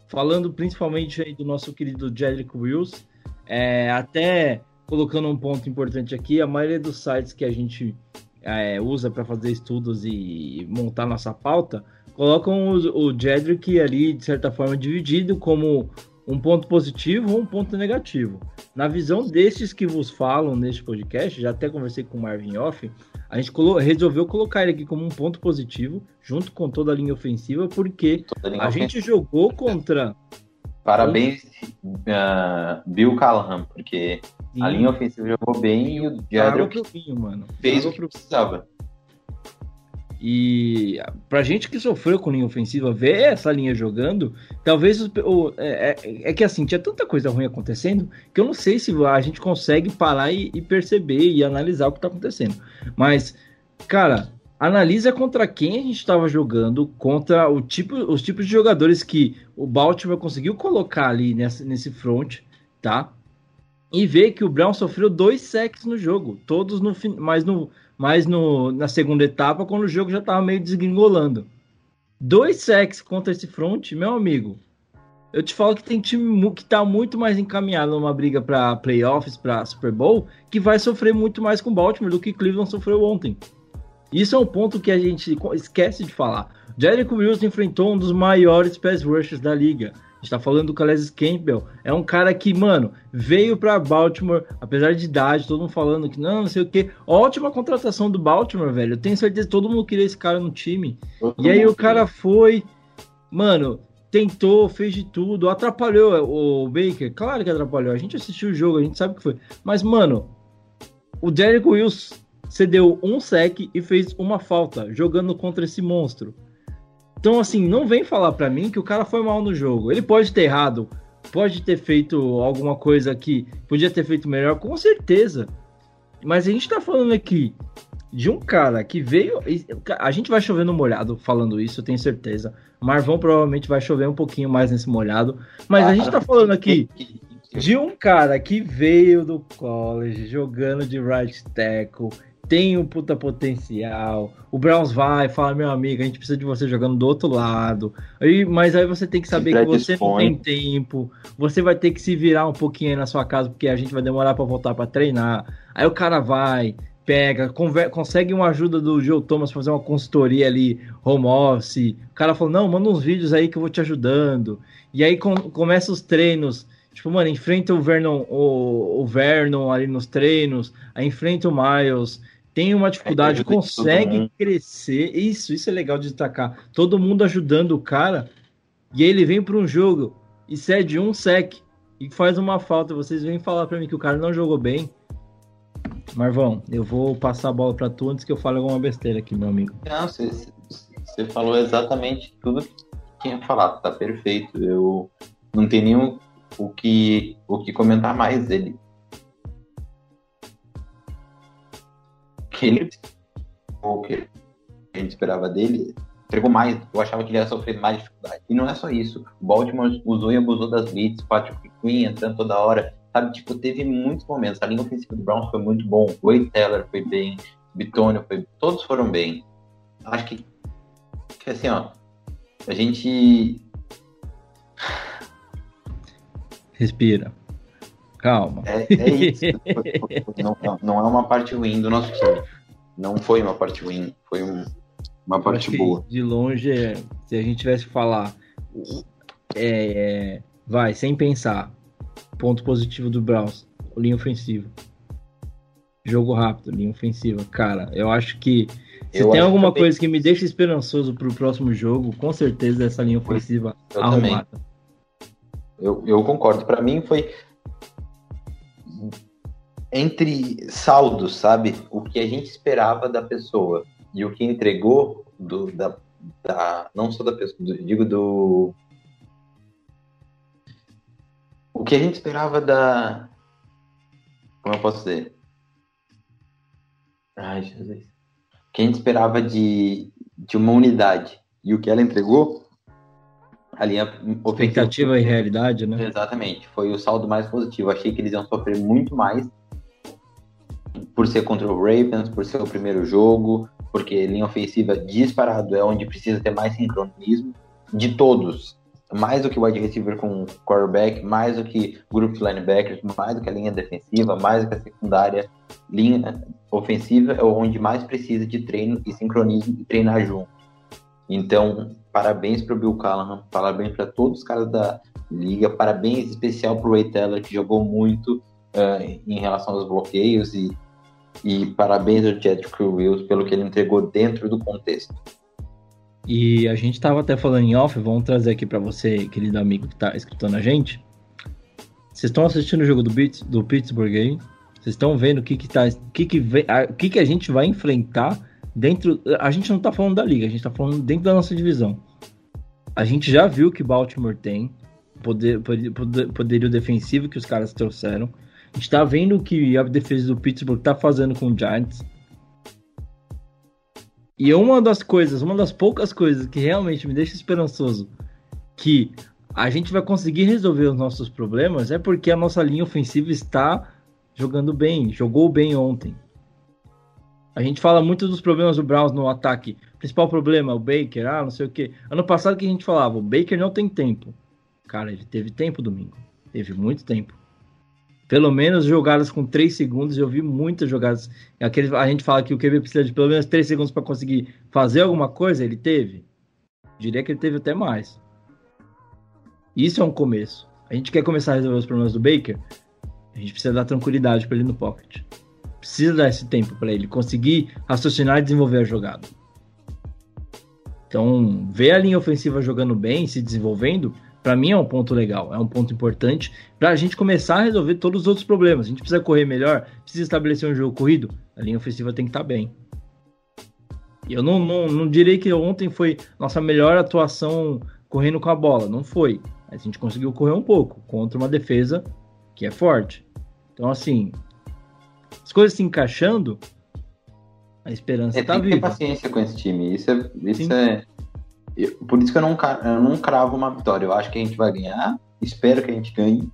Falando principalmente aí do nosso querido Jedrick Wills, é, até colocando um ponto importante aqui, a maioria dos sites que a gente é, usa para fazer estudos e montar nossa pauta colocam o, o Jedrick ali, de certa forma, dividido como um ponto positivo ou um ponto negativo. Na visão destes que vos falam neste podcast, já até conversei com o Marvin Off, a gente colo resolveu colocar ele aqui como um ponto positivo, junto com toda a linha ofensiva, porque linha a ofensiva. gente jogou contra. Parabéns, uh, Bill Callahan, porque Sim. a linha ofensiva jogou bem e o Jedrick fez o que precisava. E pra gente que sofreu com linha ofensiva, ver essa linha jogando, talvez o, é, é, é, que assim, tinha tanta coisa ruim acontecendo que eu não sei se a gente consegue parar e, e perceber e analisar o que tá acontecendo. Mas, cara, analisa contra quem a gente estava jogando, contra o tipo, os tipos de jogadores que o Baltimore conseguiu colocar ali nessa, nesse front, tá? E vê que o Brown sofreu dois sacks no jogo, todos no mas no mas no, na segunda etapa, quando o jogo já estava meio desgringolando. Dois sacks contra esse front, meu amigo. Eu te falo que tem time que está muito mais encaminhado numa briga para playoffs, para Super Bowl, que vai sofrer muito mais com Baltimore do que Cleveland sofreu ontem. Isso é um ponto que a gente esquece de falar. Jericho Wills enfrentou um dos maiores pass rushers da liga está falando do Calais Campbell. É um cara que, mano, veio para Baltimore, apesar de idade, todo mundo falando que não, não sei o que. Ótima contratação do Baltimore, velho. Eu tenho certeza que todo mundo queria esse cara no time. e aí o cara foi, mano, tentou, fez de tudo, atrapalhou o Baker. Claro que atrapalhou. A gente assistiu o jogo, a gente sabe o que foi. Mas, mano, o Derek Wills cedeu um sec e fez uma falta jogando contra esse monstro. Então, assim, não vem falar para mim que o cara foi mal no jogo. Ele pode ter errado, pode ter feito alguma coisa que podia ter feito melhor, com certeza. Mas a gente tá falando aqui de um cara que veio. A gente vai chover no molhado falando isso, eu tenho certeza. Marvão provavelmente vai chover um pouquinho mais nesse molhado. Mas a gente tá falando aqui de um cara que veio do college jogando de right tackle tem um puta potencial. O Browns vai, fala, meu amigo, a gente precisa de você jogando do outro lado. Aí, mas aí você tem que saber que você não tem tempo. Você vai ter que se virar um pouquinho aí na sua casa, porque a gente vai demorar para voltar para treinar. Aí o cara vai, pega, consegue uma ajuda do Joe Thomas fazer uma consultoria ali, home office. O cara falou, não, manda uns vídeos aí que eu vou te ajudando. E aí com, começa os treinos. Tipo, mano, enfrenta o Vernon, o, o Vernon ali nos treinos, aí enfrenta o Miles, tem uma dificuldade, é, consegue crescer. Isso, isso é legal de destacar. Todo mundo ajudando o cara, e ele vem para um jogo e cede um sec e faz uma falta. Vocês vêm falar para mim que o cara não jogou bem. Marvão, eu vou passar a bola para tu antes que eu fale alguma besteira aqui, meu amigo. Não, você, você falou exatamente tudo que tinha falado, tá perfeito. Eu não tenho nenhum o que, o que comentar mais dele. Que ele o que a gente esperava dele, entregou mais. Eu achava que ele ia sofrer mais dificuldade. E não é só isso. O Baltimore usou e abusou das blitz, Patrick Queen entrando toda hora. Sabe, tipo, teve muitos momentos. A linha ofensiva do Browns foi muito bom. O Wade Teller foi bem. Bitonio foi Todos foram bem. Acho que, que assim, ó. A gente. Respira. Calma. É, é isso. não, não, é uma parte ruim do nosso time. Não foi uma parte ruim, foi um, uma parte boa. De longe, é, se a gente tivesse que falar, é, é, vai, sem pensar, ponto positivo do Browns, linha ofensiva. Jogo rápido, linha ofensiva. Cara, eu acho que se eu tem alguma coisa que me deixa esperançoso pro próximo jogo, com certeza é essa linha ofensiva eu arrumada. Eu, eu concordo. Para mim foi entre saldos, sabe? O que a gente esperava da pessoa e o que entregou do, da, da não só da pessoa, do, digo do o que a gente esperava da como eu posso dizer? Ai, Jesus. O que a gente esperava de, de uma unidade e o que ela entregou, A linha. Expectativa e realidade, né? Exatamente. Foi o saldo mais positivo. Achei que eles iam sofrer muito mais por ser contra o Ravens, por ser o primeiro jogo, porque linha ofensiva disparado é onde precisa ter mais sincronismo de todos. Mais do que wide receiver com quarterback, mais do que grupo de linebackers, mais do que a linha defensiva, mais do que a secundária. Linha ofensiva é onde mais precisa de treino e sincronismo e treinar junto. Então, parabéns para o Bill Callahan, parabéns para todos os caras da liga, parabéns especial para o Ray Teller, que jogou muito uh, em relação aos bloqueios e e parabéns ao Jedrick Wills pelo que ele entregou dentro do contexto. E a gente estava até falando em off, vamos trazer aqui para você, querido amigo que está escutando a gente. Vocês estão assistindo o jogo do, Beats, do Pittsburgh aí? Vocês estão vendo o que que, tá, que, que, vem, a, que que a gente vai enfrentar dentro. A gente não está falando da liga, a gente está falando dentro da nossa divisão. A gente já viu que Baltimore tem, poder, poder, poderio defensivo que os caras trouxeram. A gente tá vendo o que a defesa do Pittsburgh tá fazendo com o Giants. E uma das coisas, uma das poucas coisas que realmente me deixa esperançoso que a gente vai conseguir resolver os nossos problemas é porque a nossa linha ofensiva está jogando bem, jogou bem ontem. A gente fala muito dos problemas do Browns no ataque. Principal problema é o Baker, ah, não sei o que. Ano passado que a gente falava, o Baker não tem tempo. Cara, ele teve tempo domingo. Teve muito tempo pelo menos jogadas com 3 segundos. Eu vi muitas jogadas. Aquele, a gente fala que o QB precisa de pelo menos 3 segundos para conseguir fazer alguma coisa. Ele teve. Diria que ele teve até mais. Isso é um começo. A gente quer começar a resolver os problemas do Baker. A gente precisa dar tranquilidade para ele no pocket. Precisa dar esse tempo para ele conseguir raciocinar e desenvolver a jogada. Então, ver a linha ofensiva jogando bem, se desenvolvendo, para mim é um ponto legal, é um ponto importante para a gente começar a resolver todos os outros problemas. A gente precisa correr melhor, precisa estabelecer um jogo corrido, a linha ofensiva tem que estar tá bem. E eu não, não, não direi que ontem foi nossa melhor atuação correndo com a bola, não foi. Mas a gente conseguiu correr um pouco contra uma defesa que é forte. Então, assim, as coisas se encaixando, a esperança é, viva. Tem que ter paciência com esse time, isso é, isso é eu, por isso que eu não, eu não cravo uma vitória. Eu acho que a gente vai ganhar, espero que a gente ganhe,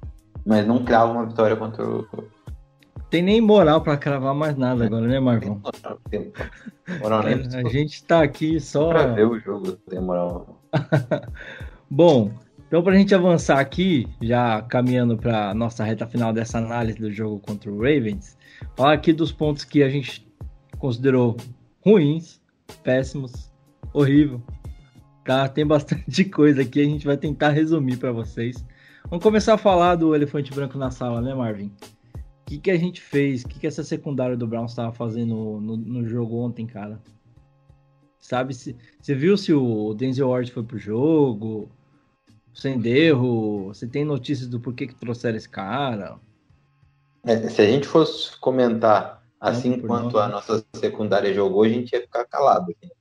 mas não cravo uma vitória contra o. Tem nem moral para cravar mais nada agora, né, Marvão? Tem moral, nem a gente tá aqui só. Pra ver o jogo, tem moral. Bom, então para a gente avançar aqui, já caminhando para nossa reta final dessa análise do jogo contra o Ravens, falar aqui dos pontos que a gente considerou ruins, péssimos, horrível, Tá, tem bastante coisa aqui, a gente vai tentar resumir para vocês. Vamos começar a falar do elefante branco na sala, né, Marvin? O que, que a gente fez? O que, que essa secundária do Browns estava fazendo no, no, jogo ontem, cara? Sabe, se, você viu se o Denzel Ward foi pro jogo? Sem erro? Você tem notícias do porquê que trouxeram esse cara? É, se a gente fosse comentar assim quanto a nossa secundária jogou, a gente ia ficar calado. Assim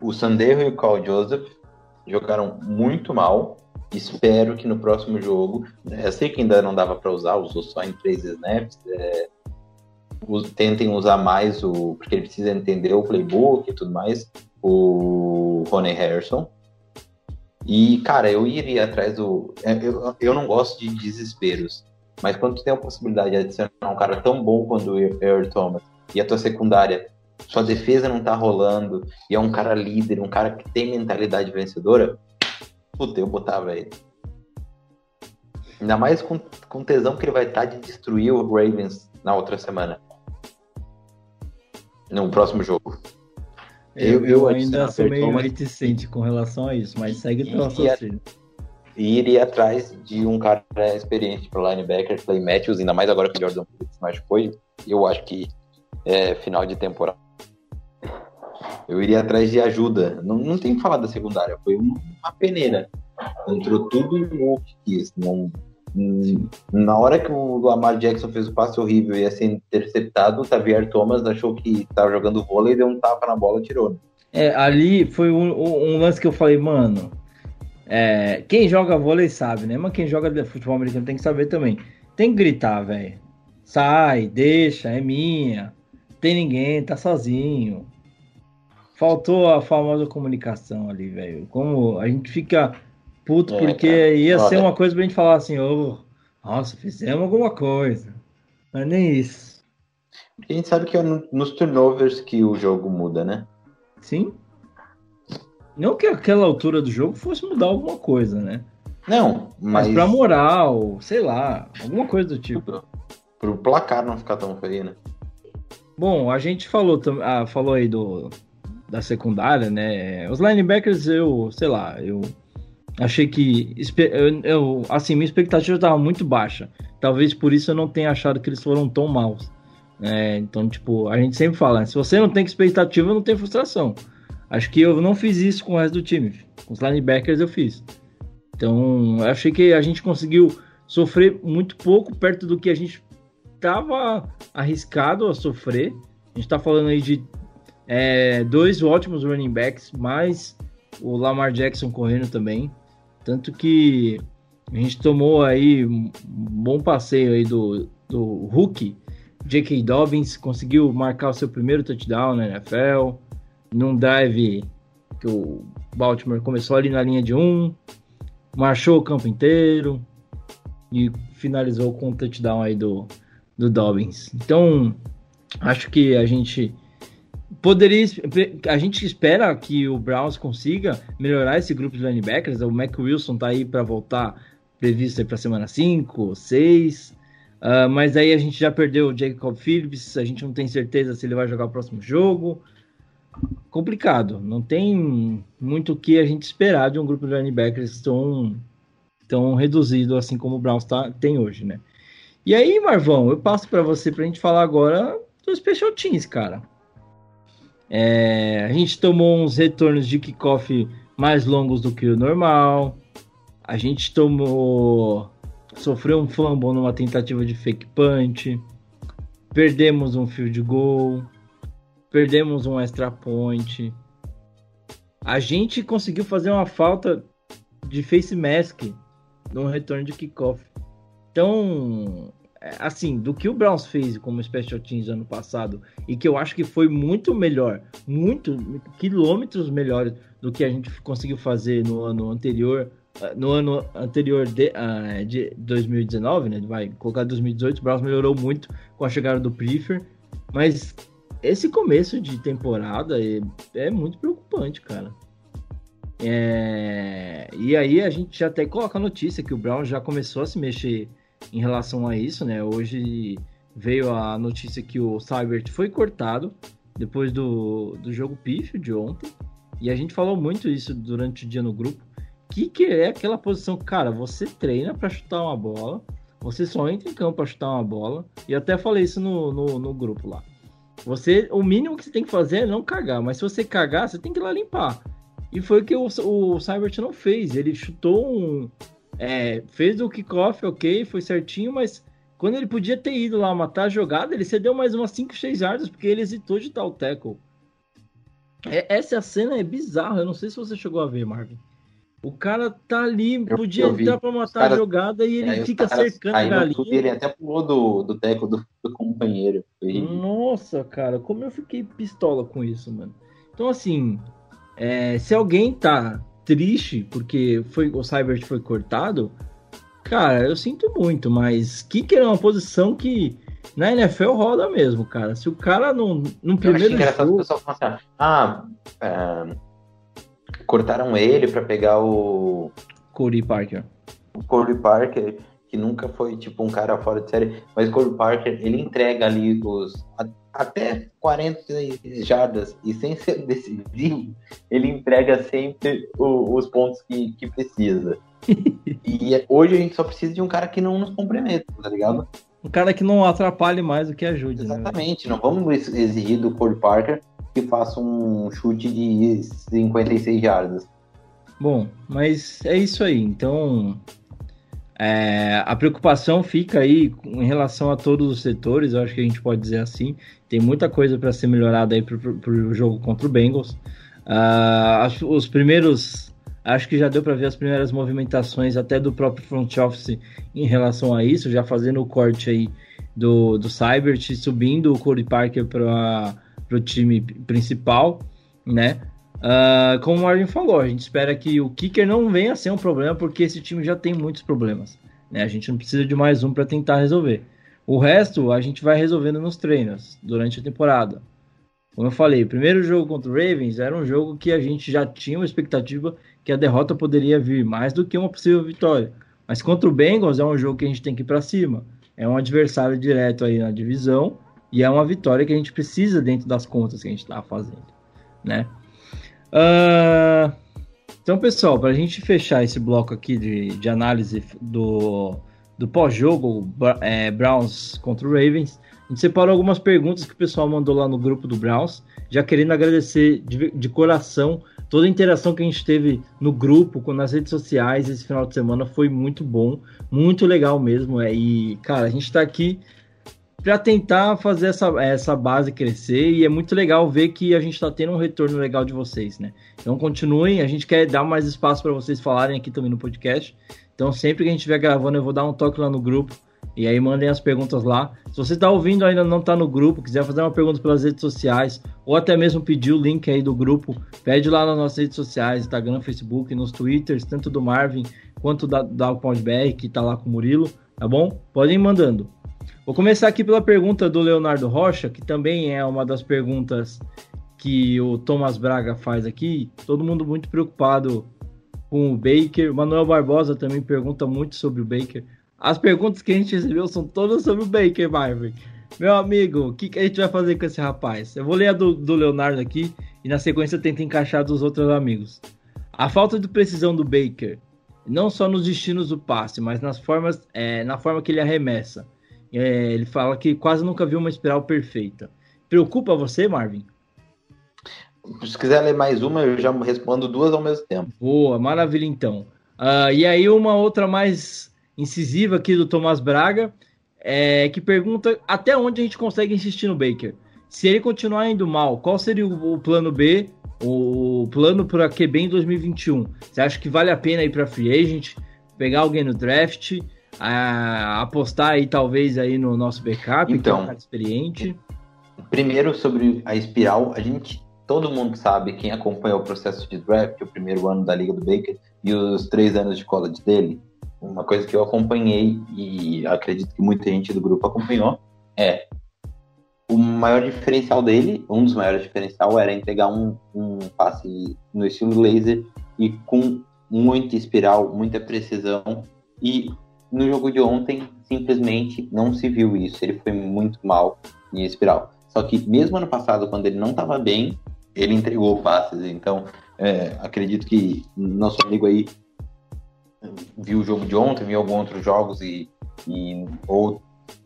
o Sandero e o Carl Joseph jogaram muito mal. Espero que no próximo jogo, né, eu sei que ainda não dava para usar, usou só em três snaps. É, tentem usar mais o, porque ele precisa entender o playbook e tudo mais. O Rony Harrison. E, cara, eu iria atrás do. É, eu, eu não gosto de desesperos, mas quando tu tem a possibilidade de adicionar um cara tão bom quanto o Earl Thomas e a tua secundária sua defesa não tá rolando, e é um cara líder, um cara que tem mentalidade vencedora, puta, eu botava ele. Ainda mais com, com tesão que ele vai estar tá de destruir o Ravens na outra semana. No próximo jogo. Eu, eu, eu ainda sou meio reticente com relação a isso, mas segue o raciocínio. E iria atrás de um cara experiente para linebacker, play Matthews, ainda mais agora que o Jordan mais foi. Eu acho que é final de temporada eu iria atrás de ajuda. Não, não tem que falar da secundária, foi uma peneira. Entrou tudo no que quis. Não, na hora que o Lamar Jackson fez o passe horrível e ia ser interceptado, o Xavier Thomas achou que estava jogando vôlei, deu um tapa na bola e tirou. Né? É, ali foi um, um, lance que eu falei, mano. É, quem joga vôlei sabe, né? Mas quem joga futebol americano tem que saber também. Tem que gritar, velho. Sai, deixa, é minha. Tem ninguém, tá sozinho faltou a famosa comunicação ali, velho. Como a gente fica puto É, porque cara. ia ser uma coisa pra gente falar assim, ô, nossa, fizemos alguma coisa. Mas nem isso. A gente sabe que é no- nos turnovers que o jogo muda, né? Sim? Não que aquela altura do jogo fosse mudar alguma coisa, né? Não, Mas, mas pra moral, sei lá, alguma coisa do tipo. pro placar não ficar tão feio, né? Bom, a gente falou, ah, falou aí do, da secundária, né? Os linebackers, eu, sei lá, eu achei que. Eu, assim, minha expectativa estava muito baixa. Talvez por isso eu não tenha achado que eles foram tão maus. né? então, tipo, a gente sempre fala, se você não tem expectativa, não tem frustração. Acho que eu não fiz isso com o resto do time. Com os linebackers eu fiz. Então, eu achei que a gente conseguiu sofrer muito pouco perto do que a gente estava arriscado a sofrer. A gente tá falando aí de é, dois ótimos running backs, mais o Lamar Jackson correndo também. Tanto que a gente tomou aí um bom passeio aí do, do Hulk. J.K. Dobbins conseguiu marcar o seu primeiro touchdown na NFL. Num drive que o Baltimore começou ali na linha de um, marchou o campo inteiro e finalizou com o touchdown aí do, do Dobbins. Então, acho que a gente poderia. A gente espera que o Browns consiga melhorar esse grupo de linebackers. O Mac Wilson tá aí para voltar, previsto para semana 5, 6. Uh, mas aí a gente já perdeu o Jacob Phillips, a gente não tem certeza se ele vai jogar o próximo jogo. Complicado, não tem muito o que a gente esperar de um grupo de linebackers tão, tão reduzido assim como o Browns tá, tem hoje, né? E aí, Marvão, eu passo para você para a gente falar agora dos Special Teams, cara. É, a gente tomou uns retornos de kickoff mais longos do que o normal. A gente tomou. Sofreu um fumble numa tentativa de fake punch. Perdemos um field goal. Perdemos um extra point. A gente conseguiu fazer uma falta de face mask num retorno de kickoff. Então, assim, do que o Browns fez como Special Teams ano passado, e que eu acho que foi muito melhor, muito, quilômetros melhor do que a gente conseguiu fazer no ano anterior, no ano anterior de, uh, de 2019, né? Vai colocar 2018, o Browns melhorou muito com a chegada do Prefer, mas esse começo de temporada é, é muito preocupante, cara. É, e aí a gente até coloca a notícia que o Brown já começou a se mexer em relação a isso, né? Hoje veio a notícia que o Cybert foi cortado depois do, do jogo pífio de ontem. E a gente falou muito isso durante o dia no grupo. Que, que é aquela posição, cara, você treina para chutar uma bola, você só entra em campo para chutar uma bola. E até falei isso no, no, no grupo lá. Você, o mínimo que você tem que fazer é não cagar, mas se você cagar, você tem que ir lá limpar. E foi o que o, o Cybert não fez. Ele chutou um. É, fez o kickoff, ok, foi certinho, mas quando ele podia ter ido lá matar a jogada, ele cedeu mais umas 5, 6 yardas, porque ele hesitou de dar o tackle. É, essa cena é bizarra, eu não sei se você chegou a ver, Marvin. O cara tá ali, Eu- podia eu entrar pra matar caras- a jogada e ele os fica caras- cercando a galinha. YouTube ele até pulou do, do teco do, do companheiro. Ridículo. Nossa, cara, como eu fiquei pistola com isso, mano. Então, assim, é, se alguém tá triste porque foi, o Cybert foi cortado, cara, eu sinto muito, mas kicker é uma posição que na NFL roda mesmo, cara. Se o cara não, no Eu primeiro o jogo... pessoal assim, ah, é, cortaram ele pra pegar o, Cody Parker. o Corey Parker, que nunca foi tipo um cara fora de série, mas o Corey Parker, ele entrega ali os até 40 jardas e sem ser decisivo, ele entrega sempre o- os pontos que, que precisa. e é- hoje a gente só precisa de um cara que não nos comprometa, tá ligado? Um cara que não atrapalhe mais do que ajude, né? Exatamente, não vamos ex- exigir do Corey Parker que faça um chute de 56 jardas. Bom, mas é isso aí. Então, é, a preocupação fica aí em relação a todos os setores, eu acho que a gente pode dizer assim. Tem muita coisa para ser melhorada aí para o jogo contra o Bengals. Acho- os primeiros, acho que já deu para ver as primeiras movimentações até do próprio front office em relação a isso, já fazendo o corte aí do, do Cybert, subindo o Corey Parker para o time principal. né? Uh, como o Marvin falou, a gente espera que o kicker não venha a ser um problema, porque esse time já tem muitos problemas. Né? A gente não precisa de mais um para tentar resolver. O resto a gente vai resolvendo nos treinos durante a temporada. Como eu falei, o primeiro jogo contra o Ravens era um jogo que a gente já tinha uma expectativa que a derrota poderia vir mais do que uma possível vitória. Mas contra o Bengals é um jogo que a gente tem que ir para cima. É um adversário direto aí na divisão e é uma vitória que a gente precisa dentro das contas que a gente está fazendo, né? Uh, então, pessoal, para a gente fechar esse bloco aqui de, de análise do, do pós-jogo é, Browns contra o Ravens, a gente separou algumas perguntas que o pessoal mandou lá no grupo do Browns, já querendo agradecer de, de coração toda a interação que a gente teve no grupo, nas redes sociais esse final de semana foi muito bom, muito legal mesmo. É, e, cara, a gente está aqui para tentar fazer essa, essa base crescer e é muito legal ver que a gente está tendo um retorno legal de vocês, né? Então continuem, a gente quer dar mais espaço para vocês falarem aqui também no podcast. Então sempre que a gente estiver gravando, eu vou dar um toque lá no grupo e aí mandem as perguntas lá. Se você está ouvindo ainda não está no grupo, quiser fazer uma pergunta pelas redes sociais ou até mesmo pedir o link aí do grupo, pede lá nas nossas redes sociais, Instagram, Facebook, nos Twitters, tanto do Marvin quanto da, da BR, que está lá com o Murilo, tá bom? Podem ir mandando. Vou começar aqui pela pergunta do Leonardo Rocha, que também é uma das perguntas que o Thomas Braga faz aqui. Todo mundo muito preocupado com o Baker. O Manuel Barbosa também pergunta muito sobre o Baker. As perguntas que a gente recebeu são todas sobre o Baker, Marvin. Meu amigo, o que, que, a gente vai fazer com esse rapaz? Eu vou ler a do, do Leonardo aqui e na sequência tenta encaixar dos outros amigos. A falta de precisão do Baker, não só nos destinos do passe, mas nas formas, é, na forma que ele arremessa é, ele fala que quase nunca viu uma espiral perfeita. Preocupa você, Marvin? Se quiser ler mais uma, eu já respondo duas ao mesmo tempo. Boa, maravilha então. Uh, e aí uma outra mais incisiva aqui do Tomás Braga, é, que pergunta até onde a gente consegue insistir no Baker. Se ele continuar indo mal, qual seria o, o plano B, o, plano para QB em 2021? Você acha que vale a pena ir para free agent, pegar alguém no draft? A, apostar aí talvez aí no nosso backup, então, que é um experiente? Primeiro sobre a espiral, a gente, todo mundo sabe, quem acompanhou o processo de draft, o primeiro ano da Liga do Baker e os três anos de college dele, uma coisa que eu acompanhei e acredito que muita gente do grupo acompanhou, é o maior diferencial dele, um dos maiores diferenciais era entregar um, um passe no estilo laser e com muita espiral, muita precisão e no jogo de ontem, simplesmente não se viu isso. Ele foi muito mal em espiral. Só que mesmo ano passado, quando ele não estava bem, ele entregou passes. Então, é, acredito que nosso amigo aí viu o jogo de ontem, viu alguns outros jogos e, e ou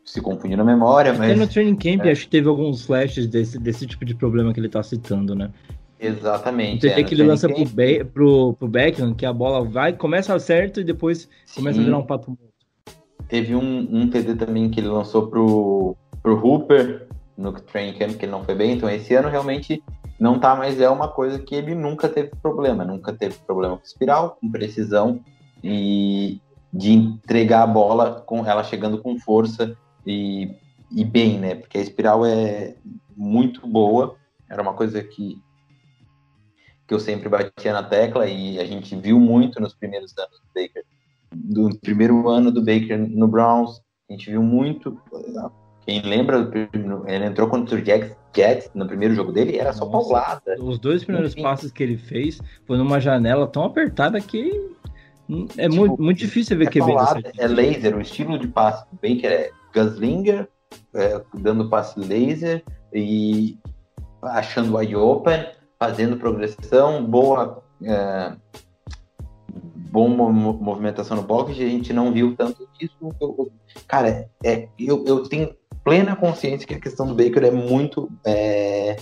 se confundiu na memória, mas... Até no training camp, é. acho que teve alguns flashes desse, desse tipo de problema que ele está citando, né? Exatamente. Você é, que ele lança pro, Be pro, pro Beckham, que a bola vai, começa certo e depois Sim. começa a virar um pato morto. Teve um, um TD também que ele lançou pro, pro Hooper no training camp, que ele não foi bem. Então, esse ano realmente não tá, mas é uma coisa que ele nunca teve problema. Nunca teve problema com espiral, com precisão e de entregar a bola com ela chegando com força e, e bem, né? Porque a espiral é muito boa. Era uma coisa que, que eu sempre batia na tecla e a gente viu muito nos primeiros anos do Baker do primeiro ano do Baker no Browns, a gente viu muito. Quem lembra, ele entrou contra o Jets, Jets no primeiro jogo dele, era só paulada. Os dois primeiros Enfim. passes que ele fez foi numa janela tão apertada que é tipo, muito, muito difícil ver é que paulada, é laser, o estilo de passe do Baker é Gunslinger, é, dando passe laser e achando wide open, fazendo progressão, boa é, bom movimentação no box, a gente não viu tanto disso. Eu, cara, é, eu, eu tenho plena consciência que a questão do Baker é muito é,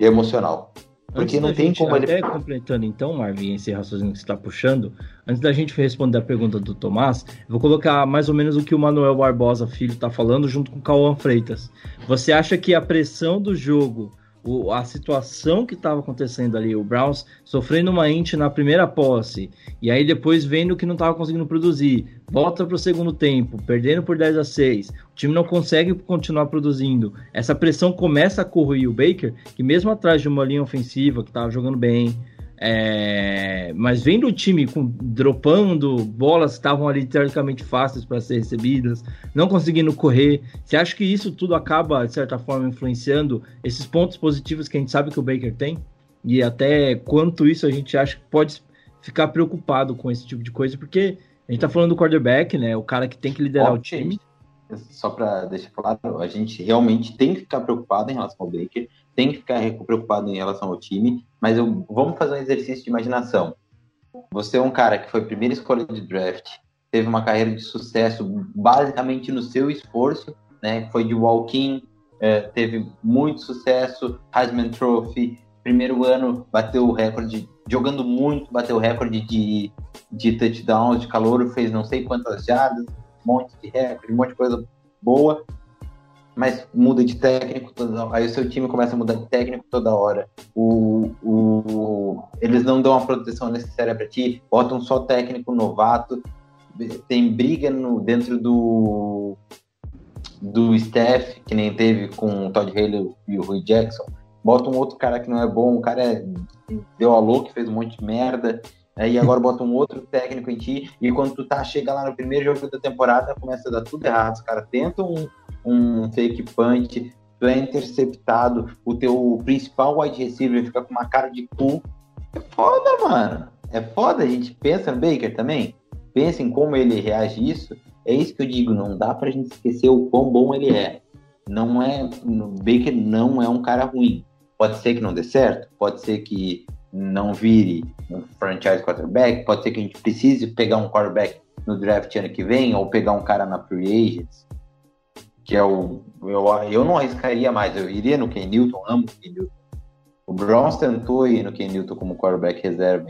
emocional. Porque antes não tem gente, como até ele. completando então, Marvin, esse raciocínio que você está puxando, antes da gente responder a pergunta do Tomás, eu vou colocar mais ou menos o que o Manuel Barbosa Filho está falando junto com o Cauã Freitas. Você acha que a pressão do jogo o, a situação que estava acontecendo ali, o Browns sofrendo uma int na primeira posse, e aí depois vendo que não estava conseguindo produzir, volta para o segundo tempo, perdendo por 10 a 6, o time não consegue continuar produzindo, essa pressão começa a corroer o Baker, que mesmo atrás de uma linha ofensiva que estava jogando bem, é, mas vendo o time com, dropando bolas que estavam ali teoricamente fáceis para ser recebidas, não conseguindo correr, você acha que isso tudo acaba, de certa forma, influenciando esses pontos positivos que a gente sabe que o Baker tem? E até quanto isso a gente acha que pode ficar preocupado com esse tipo de coisa? Porque a gente tá falando do quarterback, né? O cara que tem que liderar o time. Só para deixar claro, a gente realmente tem que ficar preocupado em relação ao Baker, tem que ficar preocupado em relação ao time, mas eu- vamos fazer um exercício de imaginação. Você é um cara que foi primeira escolha de draft, teve uma carreira de sucesso basicamente no seu esforço, né? Foi de walk-in, eh, teve muito sucesso, Heisman Trophy, primeiro ano bateu o recorde, jogando muito, bateu o recorde de, de touchdowns, de calor, fez não sei quantas jardas, um monte de recorde, um monte de coisa boa, mas muda de técnico toda hora. Aí o seu time começa a mudar de técnico toda hora. O, o, eles não dão a proteção necessária para ti, botam só técnico novato, tem briga no, dentro do do staff, que nem teve com o Todd Haley e o Rui Jackson. Bota um outro cara que não é bom, o cara é- deu a louca, fez um monte de merda. Aí agora bota um outro técnico em ti, e quando tu tá, chega lá no primeiro jogo da temporada, começa a dar tudo errado. Os caras tentam um, um fake punch, tu é interceptado, o teu principal wide receiver fica com uma cara de cu. É foda, mano. É foda, a gente pensa no Baker também. Pensa em como ele reage a isso. É isso que eu digo, não dá pra gente esquecer o quão bom ele é. Não é. O Baker não é um cara ruim. Pode ser que não dê certo, pode ser que não vire um franchise quarterback, pode ser que a gente precise pegar um quarterback no draft ano que vem, ou pegar um cara na free agents, que é o. Eu, eu não arriscaria mais, eu iria no Ken Newton, amo o Ken Newton. O Browns tentou ir no Ken Newton como quarterback reserva.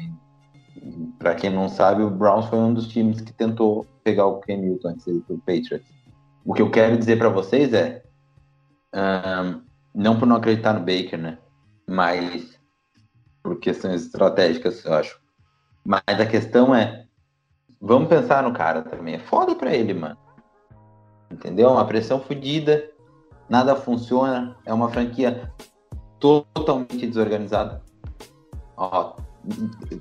Para quem não sabe, o Browns foi um dos times que tentou pegar o Ken Newton antes de ir pro Patriots. O que eu quero dizer para vocês é, ahn, não por não acreditar no Baker, né? Mas por questões estratégicas, eu acho. Mas a questão é, vamos pensar no cara também. É foda pra ele, mano. Entendeu? Uma pressão fodida, nada funciona, é uma franquia totalmente desorganizada. Ó,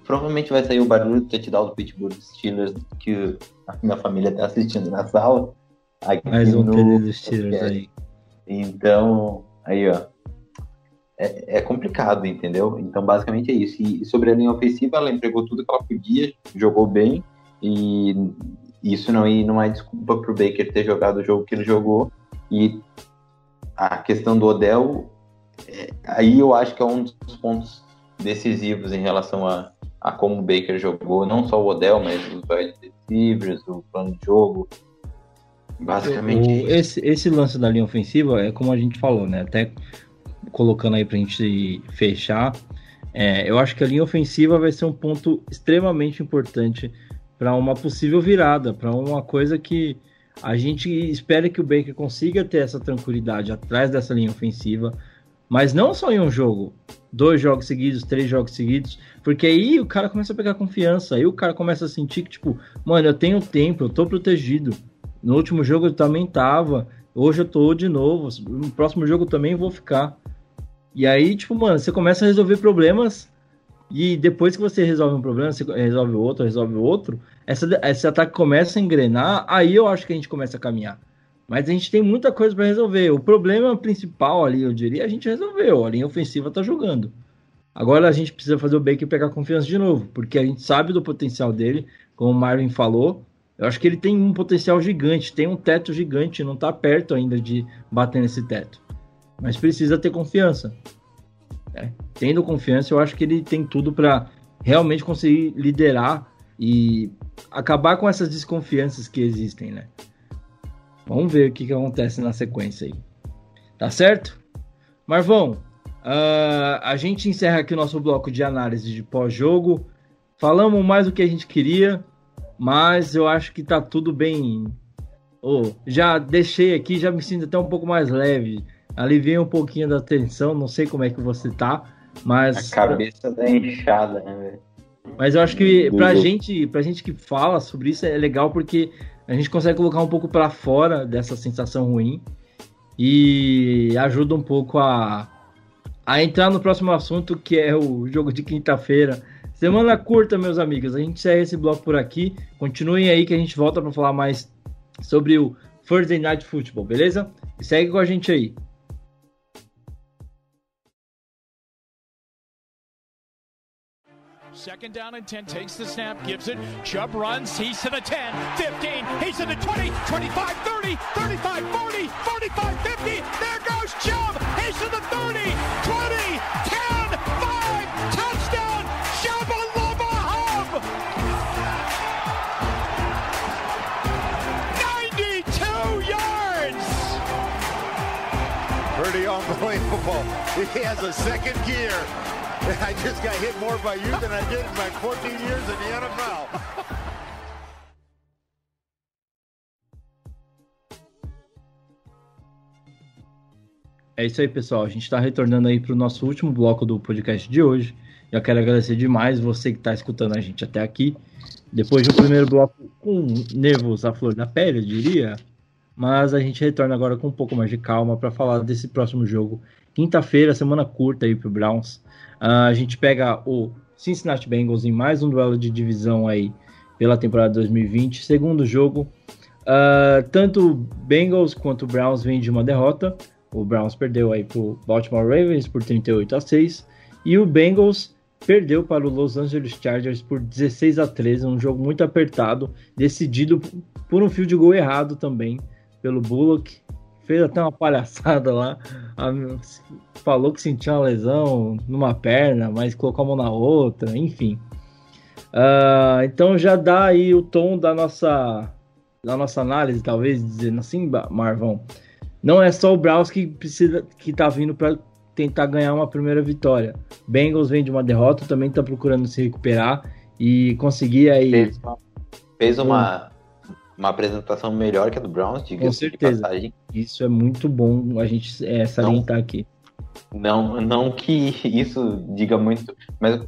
provavelmente vai sair o barulho do touchdown do Pittsburgh Steelers que a minha família tá assistindo na sala. Mais um no dos Steelers aí. Então, aí, ó. É, é complicado, entendeu? Então, basicamente é isso. E sobre a linha ofensiva, ela entregou tudo que ela podia, jogou bem, e isso não, e não é desculpa pro Baker ter jogado o jogo que ele jogou. E a questão do Odell, é, aí eu acho que é um dos pontos decisivos em relação a, a como o Baker jogou, não só o Odell, mas os wide receivers, o plano de jogo. Basicamente O- esse, esse lance da linha ofensiva é como a gente falou, né? Até colocando aí pra gente fechar, é, eu acho que a linha ofensiva vai ser um ponto extremamente importante para uma possível virada, para uma coisa que a gente espera que o Baker consiga ter essa tranquilidade atrás dessa linha ofensiva, mas não só em um jogo, dois jogos seguidos, três jogos seguidos, porque aí o cara começa a pegar confiança, aí o cara começa a sentir que, tipo, mano, eu tenho tempo, eu tô protegido. No último jogo eu também tava, hoje eu tô de novo, no próximo jogo eu também vou ficar. E aí, tipo, mano, você começa a resolver problemas e depois que você resolve um problema, você resolve outro, resolve outro, essa, esse ataque começa a engrenar, aí eu acho que a gente começa a caminhar. Mas a gente tem muita coisa para resolver. O problema principal ali, eu diria, a gente resolveu. A linha ofensiva tá jogando. Agora a gente precisa fazer o Baker pegar confiança de novo, porque a gente sabe do potencial dele, como o Marvin falou. Eu acho que ele tem um potencial gigante, tem um teto gigante, não tá perto ainda de bater nesse teto. Mas precisa ter confiança. né? Tendo confiança, eu acho que ele tem tudo para realmente conseguir liderar e acabar com essas desconfianças que existem, né? Vamos ver o que, que acontece na sequência aí. Tá certo? Marvão, ah, a gente encerra aqui o nosso bloco de análise de pós-jogo. Falamos mais do que a gente queria, mas eu acho que tá tudo bem. Ô, já deixei aqui, já me sinto até um pouco mais leve alivia um pouquinho da tensão. Não sei como é que você tá, mas. A cabeça tá inchada, né, velho? Mas eu acho que pra gente, pra gente que fala sobre isso é legal porque a gente consegue colocar um pouco para fora dessa sensação ruim e ajuda um pouco a, a entrar no próximo assunto que é o jogo de quinta-feira. Semana curta, meus amigos. A gente encerra esse bloco por aqui. Continuem aí que a gente volta para falar mais sobre o Thursday Night Football, beleza? E segue com a gente aí. Second down and 10 takes the snap, gives it. Chubb runs. He's to the 10, 15. He's to the 20, 25, 30, 35, 40, 45, 50. There goes Chubb. He's to the 30, 20, 10, 5. Touchdown. Shabba Hub. 92 yards. Pretty unbelievable. He has a second gear. I just got hit more by you than I did in my 14 years in the NFL. É isso aí, pessoal. A gente está retornando aí para o nosso último bloco do podcast de hoje. Já quero agradecer demais você que está escutando a gente até aqui. Depois de um primeiro bloco com nervos à flor da pele, eu diria. Mas a gente retorna agora com um pouco mais de calma para falar desse próximo jogo. Quinta-feira, semana curta aí para o Browns. Uh, a gente pega o Cincinnati Bengals em mais um duelo de divisão aí pela temporada 2020. Segundo jogo, uh, tanto Bengals quanto Browns vêm de uma derrota. O Browns perdeu aí para o Baltimore Ravens por 38 a 6 e o Bengals perdeu para o Los Angeles Chargers por 16 a 13, um jogo muito apertado, decidido por um fio de gol errado também pelo Bullock. Fez até uma palhaçada lá, falou que sentiu uma lesão numa perna, mas colocou a mão na outra, enfim. Uh, então já dá aí o tom da nossa, da nossa análise, talvez dizendo assim, Marvão não é só o Browns que precisa que tá vindo para tentar ganhar uma primeira vitória. Bengals vem de uma derrota, também está procurando se recuperar e conseguir aí. Fez fez uma, uma apresentação melhor que a do Browns, diga Com certeza. Isso é muito bom a gente é, salientar não, aqui. Não, não que isso diga muito, mas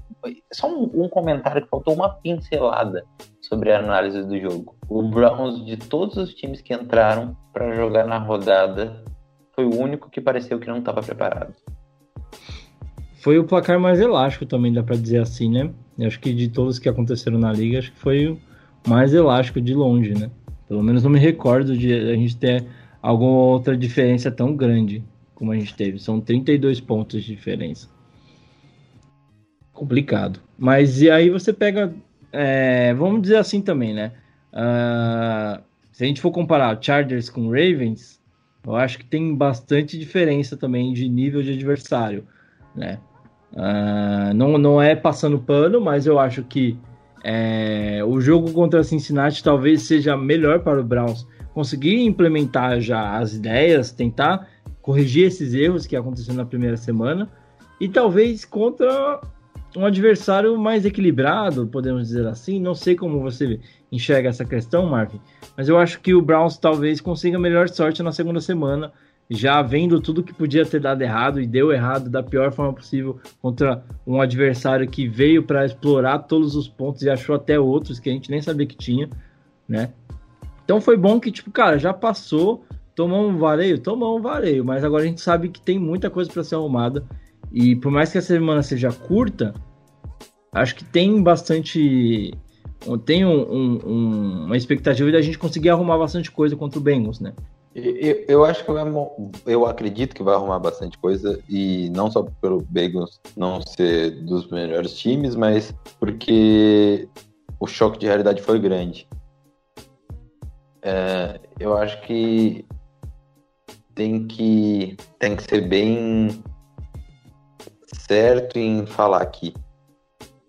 só um, um comentário que faltou uma pincelada sobre a análise do jogo. O Browns, de todos os times que entraram para jogar na rodada, foi o único que pareceu que não estava preparado. Foi o placar mais elástico também, dá para dizer assim, né? Eu acho que de todos que aconteceram na liga, acho que foi o mais elástico de longe, né? Pelo menos não me recordo de a gente ter alguma outra diferença tão grande como a gente teve. São 32 pontos de diferença. Complicado. Mas e aí você pega é, vamos dizer assim também, né? Uh, se a gente for comparar Chargers com Ravens, eu acho que tem bastante diferença também de nível de adversário, né? Uh, não, não é passando pano, mas eu acho que é, o jogo contra Cincinnati talvez seja melhor para o Browns conseguir implementar já as ideias, tentar corrigir esses erros que aconteceram na primeira semana e talvez contra um adversário mais equilibrado, podemos dizer assim. Não sei como você enxerga essa questão, Marvin, mas eu acho que o Browns talvez consiga melhor sorte na segunda semana, já vendo tudo que podia ter dado errado e deu errado da pior forma possível contra um adversário que veio para explorar todos os pontos e achou até outros que a gente nem sabia que tinha, né? Então foi bom que, tipo, cara, já passou, tomou um vareio, tomou um vareio, mas agora a gente sabe que tem muita coisa para ser arrumada e por mais que a semana seja curta, acho que tem bastante. Tem um, um, uma expectativa de a gente conseguir arrumar bastante coisa contra o Bengals, né? Eu, eu acho que vai, eu acredito que vai arrumar bastante coisa e não só pelo Bengals não ser dos melhores times, mas porque o choque de realidade foi grande. É, eu acho que tem que tem que ser bem certo em falar aqui.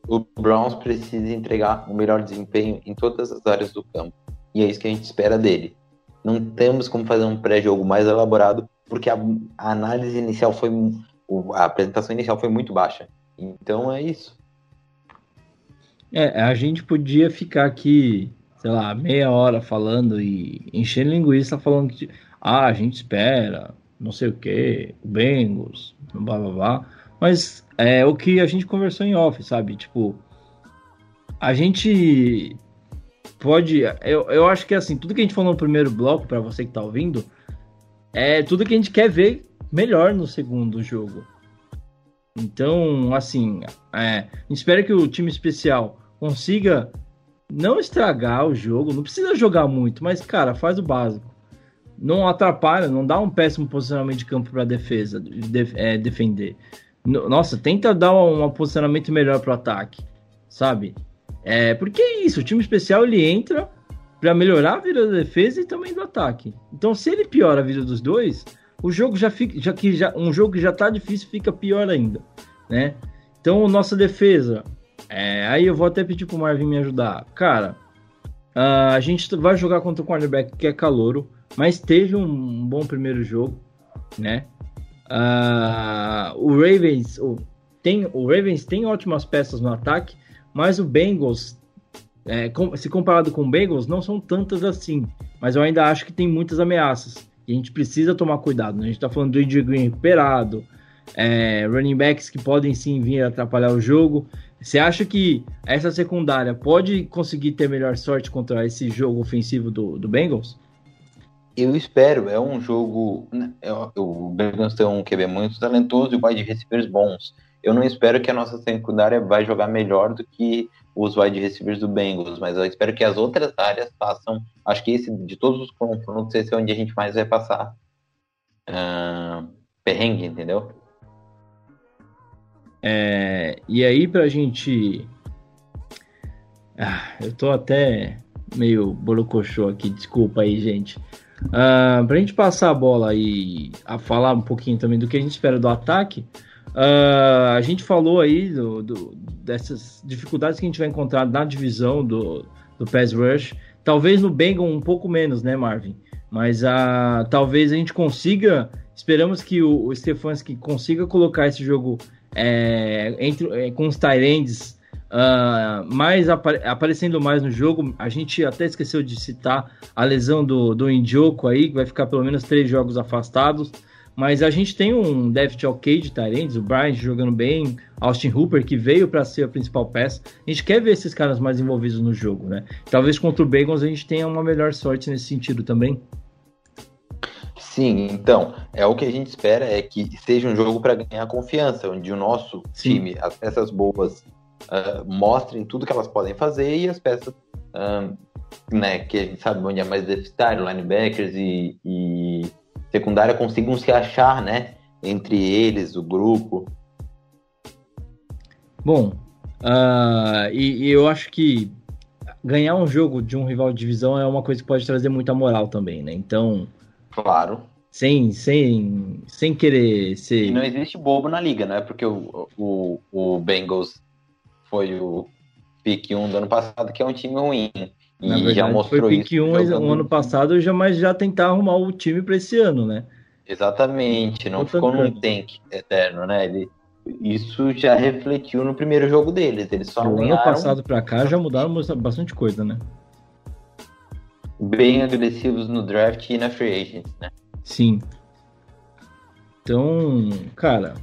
O Browns precisa entregar o melhor desempenho em todas as áreas do campo. E é isso que a gente espera dele. Não temos como fazer um pré-jogo mais elaborado, porque a, a análise inicial foi. A apresentação inicial foi muito baixa. Então é isso. É, a gente podia ficar aqui, sei lá, meia hora falando e enchendo linguiça falando que ah, a gente espera não sei o que, o Bengals, blá blá blá. Mas é o que a gente conversou em off, sabe? Tipo, a gente pode. Eu, eu acho que assim, tudo que a gente falou no primeiro bloco, para você que tá ouvindo, é tudo que a gente quer ver melhor no segundo jogo. Então, assim, é, espero que o time especial consiga não estragar o jogo, não precisa jogar muito, mas, cara, faz o básico. Não atrapalha, não dá um péssimo posicionamento de campo para defesa, de, é, defender. Nossa, tenta dar um, um posicionamento melhor para o ataque, sabe? É, porque é isso, o time especial ele entra para melhorar a vida da defesa e também do ataque. Então, se ele piora a vida dos dois, o jogo já fica, já que já um jogo que já tá difícil fica pior ainda, né? Então, nossa defesa, é, aí eu vou até pedir pro Marvin me ajudar. Cara, uh, a gente vai jogar contra o cornerback que é calouro, mas teve um bom primeiro jogo, né? Uh, o Ravens o, tem, o Ravens tem ótimas peças no ataque, mas o Bengals, é, com, se comparado com o Bengals, não são tantas assim. Mas eu ainda acho que tem muitas ameaças. E a gente precisa tomar cuidado. Né? A gente está falando do Andrew Green recuperado, é, running backs que podem sim vir atrapalhar o jogo. Você acha que essa secundária pode conseguir ter melhor sorte contra esse jogo ofensivo do, do Bengals? Eu espero, é um jogo. Né, o Bengals tem um QB muito talentoso e wide receivers bons. Eu não espero que a nossa secundária vai jogar melhor do que os wide receivers do Bengals, mas eu espero que as outras áreas façam. Acho que esse, de todos os confrontos, esse é onde a gente mais vai passar uh, perrengue, entendeu? É, e aí, pra gente. Ah, eu tô até meio bolocochô aqui, desculpa aí, gente. Uh, pra gente passar a bola e a falar um pouquinho também do que a gente espera do ataque, uh, a gente falou aí do, do, dessas dificuldades que a gente vai encontrar na divisão do, do Pass Rush. Talvez no Bengal um pouco menos, né, Marvin? Mas uh, talvez a gente consiga. Esperamos que o, o Stefanski consiga colocar esse jogo é, entre, é, com os Tyrands uh, mais apare, aparecendo mais no jogo. A gente até esqueceu de citar a lesão do, do Indioco aí, que vai ficar pelo menos três jogos afastados. Mas a gente tem um depth ok de Tyrands, o Bryant jogando bem, Austin Hooper que veio para ser a principal peça. A gente quer ver esses caras mais envolvidos no jogo, né? Talvez contra o Bengals a gente tenha uma melhor sorte nesse sentido também. Sim, então, é o que a gente espera é que seja um jogo para ganhar confiança, onde o nosso Sim. time, as peças boas, uh, mostrem tudo que elas podem fazer e as peças uh, né, que a gente sabe onde é mais deficitário, linebackers e, e secundária consigam se achar, né, entre eles, o grupo. Bom, uh, e, e eu acho que ganhar um jogo de um rival de divisão é uma coisa que pode trazer muita moral também, né? Então, Claro. Sem, sem, sem querer ser. E não existe bobo na liga, não é porque o, o, o Bengals foi o pick 1 do ano passado, que é um time ruim. E verdade, já mostrou foi pick isso. 1 jogando... um ano passado, já, mas já tentar arrumar o time para esse ano, né? Exatamente, não ficou num tank eterno, né? Ele, isso já refletiu no primeiro jogo deles. Eles só Do ano passado para cá já mudaram bastante coisa, né? bem agressivos no draft e na free agent, né? Sim. Então, cara,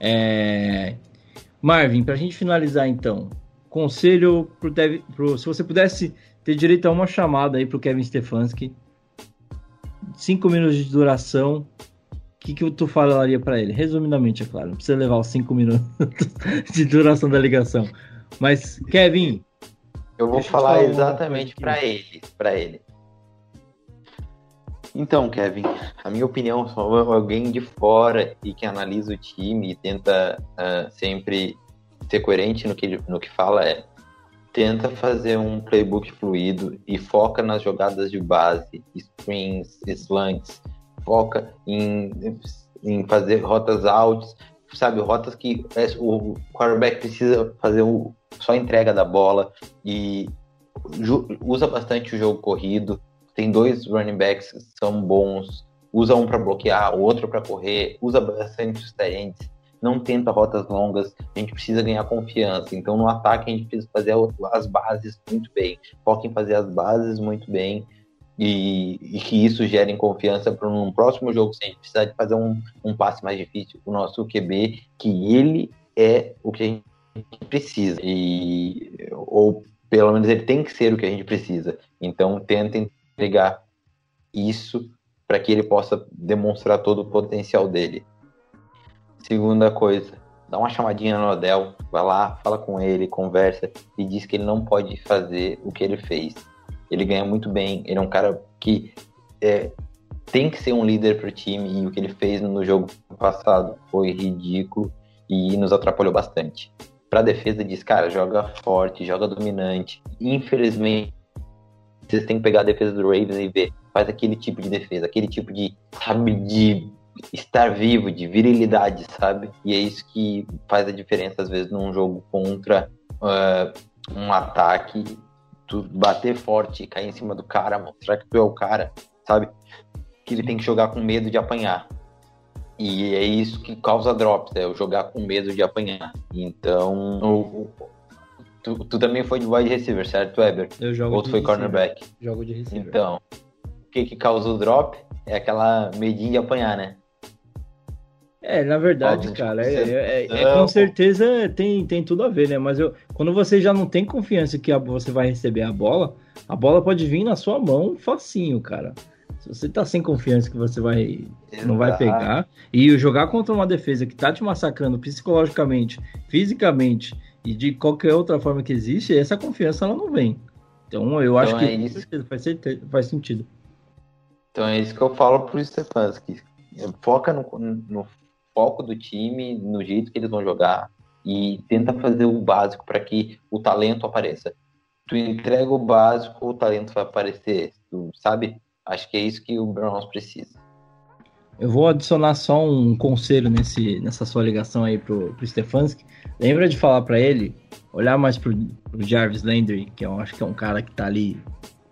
é... Marvin, pra gente finalizar então, conselho pro, Dev... pro se você pudesse ter direito a uma chamada aí pro Kevin Stefanski, cinco minutos de duração, o que, que tu falaria para ele? Resumidamente, é claro, não precisa levar os cinco minutos de duração da ligação. Mas, Kevin. Eu vou falar exatamente para ele, para ele. Então, Kevin, a minha opinião, sou alguém de fora e que analisa o time e tenta uh, sempre ser coerente no que, no que fala é tenta fazer um playbook fluido e foca nas jogadas de base, screens, slants, foca em, em fazer rotas altas, sabe, rotas que o quarterback precisa fazer o, só entrega da bola e usa bastante o jogo corrido, tem dois running backs que são bons, usa um para bloquear, o outro para correr, usa bastante os talentos, não tenta rotas longas, a gente precisa ganhar confiança. Então no ataque a gente precisa fazer as bases muito bem, foca em fazer as bases muito bem e, e que isso gere confiança para um próximo jogo, se a gente precisar de fazer um, um passe mais difícil, o nosso QB, que ele é o que a gente precisa. E, ou pelo menos ele tem que ser o que a gente precisa. Então tenta entregar isso para que ele possa demonstrar todo o potencial dele. Segunda coisa, dá uma chamadinha no Odell, vai lá, fala com ele, conversa e diz que ele não pode fazer o que ele fez. Ele ganha muito bem, ele é um cara que é, tem que ser um líder para o time e o que ele fez no jogo passado foi ridículo e nos atrapalhou bastante. Para defesa diz, cara, joga forte, joga dominante. Infelizmente, vocês têm que pegar a defesa do Ravens e ver, faz aquele tipo de defesa, aquele tipo de, sabe, de estar vivo, de virilidade, sabe? E é isso que faz a diferença às vezes num jogo contra uh, um ataque tu bater forte, cair em cima do cara, mostrar que tu é o cara, sabe? Que ele tem que jogar com medo de apanhar. E é isso que causa drops, é o jogar com medo de apanhar. Então, o, tu, tu, também foi de wide receiver, certo, Weber? Eu jogo Ou tu foi receiver. cornerback? Jogo de receiver. Então, o que que causa o drop? É aquela medinha de apanhar, né? É, na verdade, cara, é, é, é, com certeza tem, tem tudo a ver, né? Mas eu, quando você já não tem confiança que a, você vai receber a bola, a bola pode vir na sua mão facinho, cara. Se você tá sem confiança que você vai não vai pegar e jogar contra uma defesa que tá te massacrando psicologicamente, fisicamente e de qualquer outra forma que existe, essa confiança ela não vem. Então eu acho então, que é isso. Faz, faz sentido. Então é isso que eu falo pro Stefanski. Foca no, no foco do time, no jeito que eles vão jogar e tenta fazer o básico para que o talento apareça. Tu entrega o básico, o talento vai aparecer, tu sabe? Acho que é isso que o Browns precisa. Eu vou adicionar só um conselho nesse, nessa sua ligação aí pro, pro Stefanski. Lembra de falar para ele olhar mais pro, pro Jarvis Landry, que eu acho que é um cara que tá ali,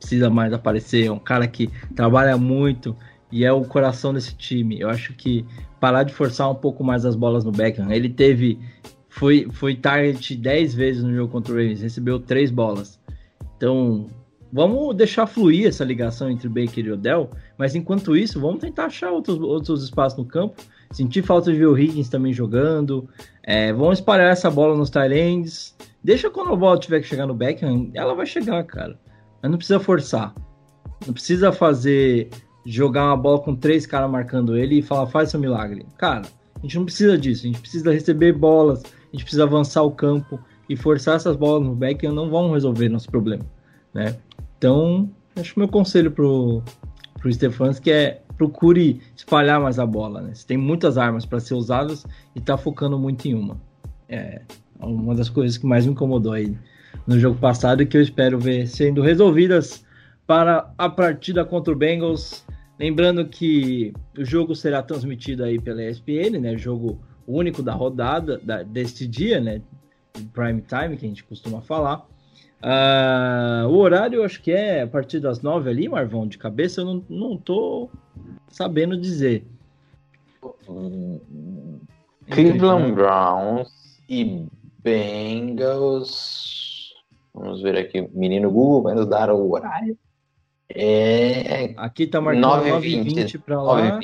precisa mais aparecer, é um cara que trabalha muito e é o coração desse time. Eu acho que parar de forçar um pouco mais as bolas no Beckham. Ele teve. Foi, foi target 10 vezes no jogo contra o Ravens, recebeu 3 bolas. Então, vamos deixar fluir essa ligação entre Baker e Odell, mas enquanto isso, vamos tentar achar outros, outros espaços no campo. Sentir falta de ver o Higgins também jogando. É, vamos espalhar essa bola nos Tyrands. Deixa quando a bola tiver que chegar no Beckham, ela vai chegar, cara. Mas não precisa forçar. Não precisa fazer jogar uma bola com três caras marcando ele e falar, faz seu milagre. Cara, a gente não precisa disso, a gente precisa receber bolas, a gente precisa avançar o campo e forçar essas bolas no back não vão resolver nosso problema, né? Então, acho que meu conselho pro, pro Stefanski é procure espalhar mais a bola, né? Você tem muitas armas para ser usadas e tá focando muito em uma. É uma das coisas que mais me incomodou aí no jogo passado e que eu espero ver sendo resolvidas para a partida contra o Bengals Lembrando que o jogo será transmitido aí pela ESPN, né? Jogo único da rodada da, deste dia, né? Prime time, que a gente costuma falar. Uh, o horário, acho que é a partir das nove ali, Marvão, de cabeça, eu não, não tô sabendo dizer. Cleveland Browns e Bengals. Vamos ver aqui, menino Google vai nos dar o horário. É. Aqui tá marcando 9h20 para lá.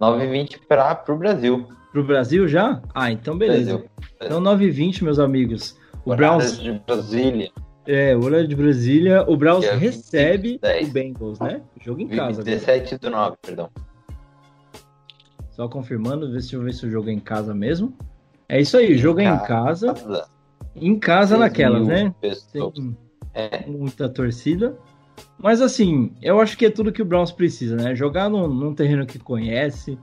9h20 para o Brasil. Pro Brasil já? Ah, então beleza. Brasil. Então 9h20, meus amigos. O Browns. de Brasília. É, o horário de Brasília. O Browns é recebe 20, o Bengals, né? Jogo em casa. 17 do 9, perdão. Só confirmando, deixa eu ver se o jogo é em casa mesmo. É isso aí, jogo é em casa. Em casa naquelas, né? Tem é. muita torcida. Mas assim, eu acho que é tudo que o Browns precisa, né? Jogar num, num terreno que conhece,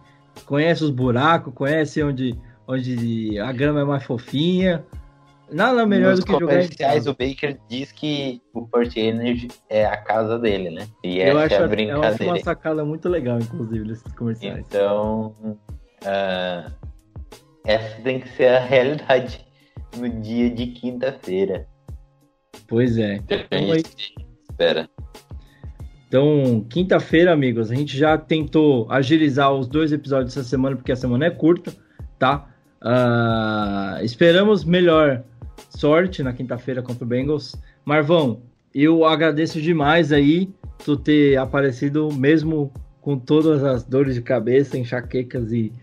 conhece os buracos, conhece onde, onde a grama é mais fofinha. Nada melhor Nos do que jogar em casa. o Baker diz que o Port Energy é a casa dele, né? E eu acho, é a brincadeira. Eu acho uma sacada muito legal, inclusive, desses comerciais. Então, uh, essa tem que ser a realidade no dia de quinta-feira. Pois é. Então, espera. Então, quinta-feira, amigos, a gente já tentou agilizar os dois episódios dessa semana, porque a semana é curta, tá? Uh, esperamos melhor sorte na quinta-feira contra o Bengals. Marvão, eu agradeço demais aí tu ter aparecido mesmo com todas as dores de cabeça, enxaquecas e,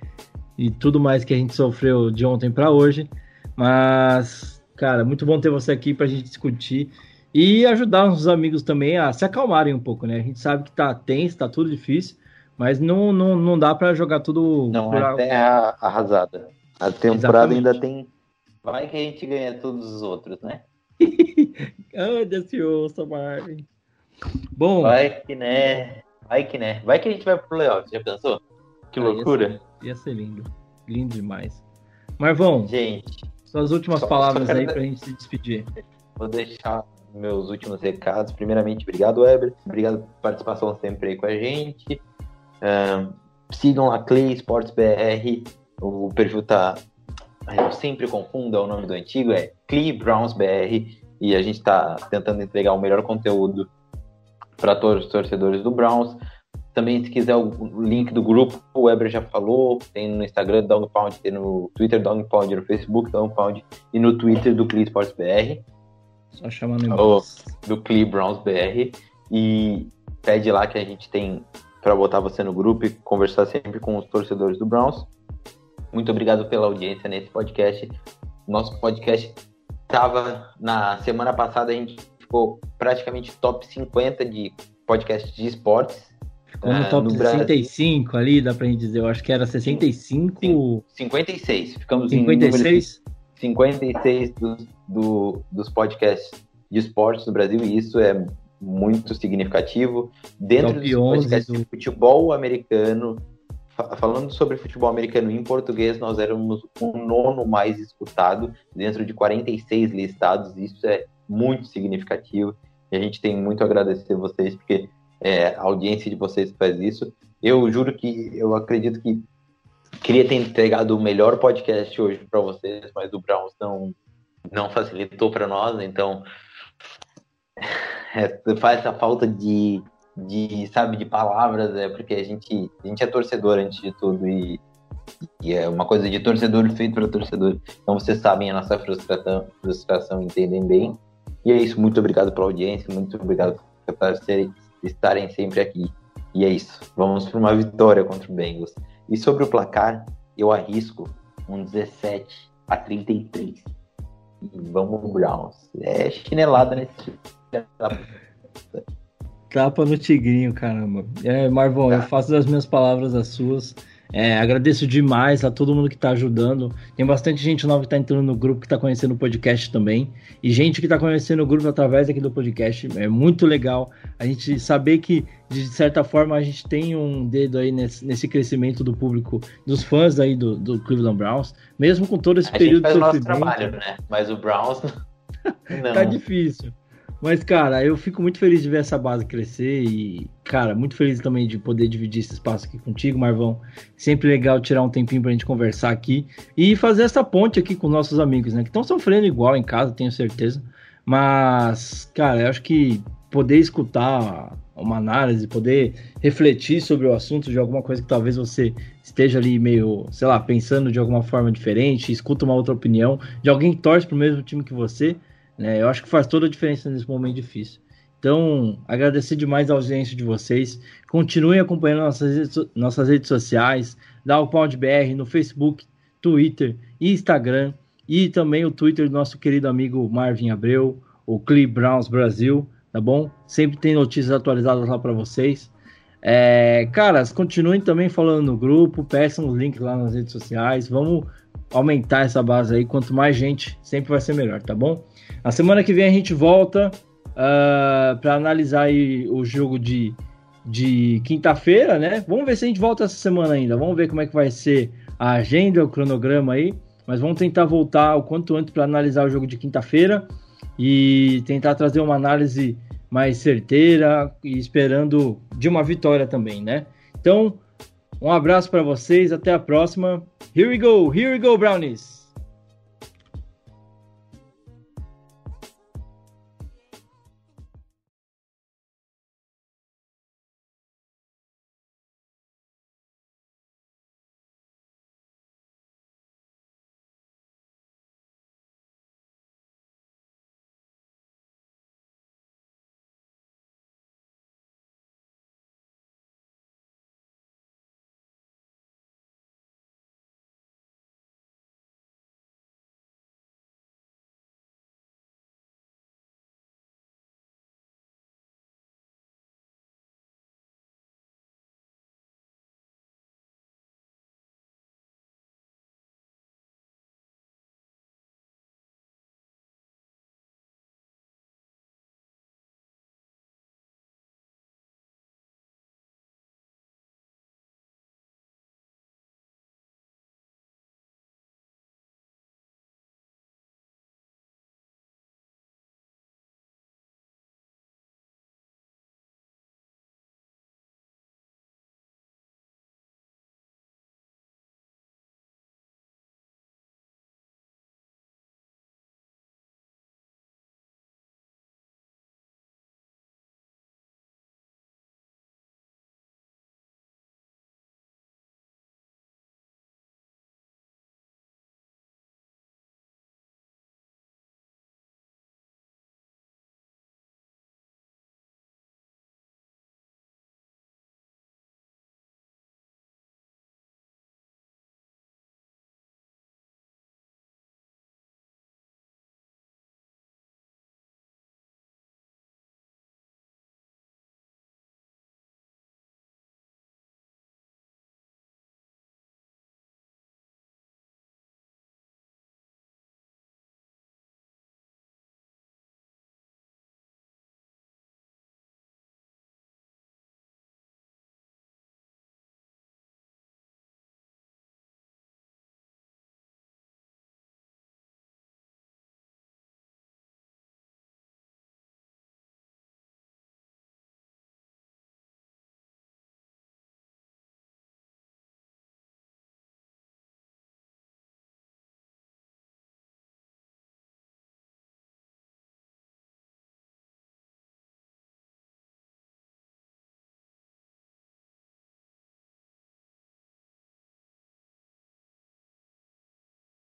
e tudo mais que a gente sofreu de ontem para hoje. Mas, cara, muito bom ter você aqui para a gente discutir e ajudar os amigos também a se acalmarem um pouco, né? A gente sabe que tá tenso, tá tudo difícil, mas não, não, não dá para jogar tudo. Não por... é terra arrasada. A temporada Exatamente. ainda tem. Vai que a gente ganha todos os outros, né? Ai, delicioso, Marvin. Bom. Vai que né. Vai que né. Vai que a gente vai pro playoff, já pensou? Que loucura. Ia ser, ia ser lindo. Lindo demais. Marvão. Gente. Suas últimas palavras aí pra gente se despedir. Vou deixar meus últimos recados. Primeiramente, obrigado, Weber. Obrigado pela participação sempre aí com a gente. Um, sigam a Clay Sports BR. O perfil tá. Eu sempre confundo é o nome do antigo, é Clay Browns BR. E a gente está tentando entregar o melhor conteúdo para todos os torcedores do Browns. Também, se quiser o link do grupo, o Weber já falou, tem no Instagram Dog Pound, tem no Twitter Dog Pound, no Facebook Dog Pound e no Twitter do Clee Sports BR. Só chamar no Do Clee Browns BR. E pede lá que a gente tem para botar você no grupo e conversar sempre com os torcedores do Browns. Muito obrigado pela audiência nesse podcast. Nosso podcast estava na semana passada, a gente ficou praticamente top 50 de podcasts de esportes. Ficou no uh, top no 65 Brasil. ali, dá pra gente dizer. Eu acho que era 65. Sim, 56. Ficamos 56? Em 56 dos, do, dos podcasts de esportes no Brasil, e isso é muito significativo. Dentro dos podcasts do... de futebol americano, falando sobre futebol americano em português, nós éramos o nono mais escutado, dentro de 46 listados. Isso é muito significativo e a gente tem muito a agradecer a vocês, porque é, a audiência de vocês faz isso. Eu juro que eu acredito que queria ter entregado o melhor podcast hoje para vocês, mas o Browns não, não facilitou para nós, então é, faz essa falta de, de, sabe, de palavras, é porque a gente, a gente é torcedor antes de tudo e, e é uma coisa de torcedor feito para torcedor. Então vocês sabem a nossa frustração, frustração entendem bem. E é isso, muito obrigado pela audiência, muito obrigado por estarem sempre aqui. E é isso, vamos para uma vitória contra o Bengals. E sobre o placar, eu arrisco um 17 a 33. E vamos Browns. É chinelada nesse Tapa no tigrinho, caramba. É, Marvão, tá. eu faço das minhas palavras as suas. É, agradeço demais a todo mundo que está ajudando. Tem bastante gente nova que está entrando no grupo, que está conhecendo o podcast também. E gente que está conhecendo o grupo através aqui do podcast. É muito legal a gente saber que, de certa forma, a gente tem um dedo aí nesse, nesse crescimento do público, dos fãs aí do, do Cleveland Browns, mesmo com todo esse a período gente faz de sofrimento. Nosso trabalho, né? Mas o Browns. Não. tá difícil. Mas, cara, eu fico muito feliz de ver essa base crescer e, cara, muito feliz também de poder dividir esse espaço aqui contigo, Marvão. Sempre legal tirar um tempinho pra gente conversar aqui e fazer essa ponte aqui com nossos amigos, né? Que estão sofrendo igual em casa, tenho certeza. Mas, cara, eu acho que poder escutar uma análise, poder refletir sobre o assunto de alguma coisa que talvez você esteja ali meio, sei lá, pensando de alguma forma diferente, escuta uma outra opinião de alguém que torce pro mesmo time que você né? Eu acho que faz toda a diferença nesse momento difícil. Então, agradecer demais a audiência de vocês. Continuem acompanhando nossas redes, nossas redes sociais, dá o BR no Facebook, Twitter e Instagram. E também o Twitter do nosso querido amigo Marvin Abreu, o Clee Browns Brasil, tá bom? Sempre tem notícias atualizadas lá para vocês. É, caras, continuem também falando no grupo, peçam os links lá nas redes sociais. Vamos aumentar essa base aí. Quanto mais gente, sempre vai ser melhor, tá bom? Na semana que vem a gente volta uh, ah, para analisar o jogo de, de quinta-feira, né? Vamos ver se a gente volta essa semana ainda. Vamos ver como é que vai ser a agenda, o cronograma aí. Mas vamos tentar voltar o quanto antes para analisar o jogo de quinta-feira e tentar trazer uma análise mais certeira e esperando de uma vitória também, né? Então, um abraço para vocês, até a próxima. Here we go, here we go, Brownies!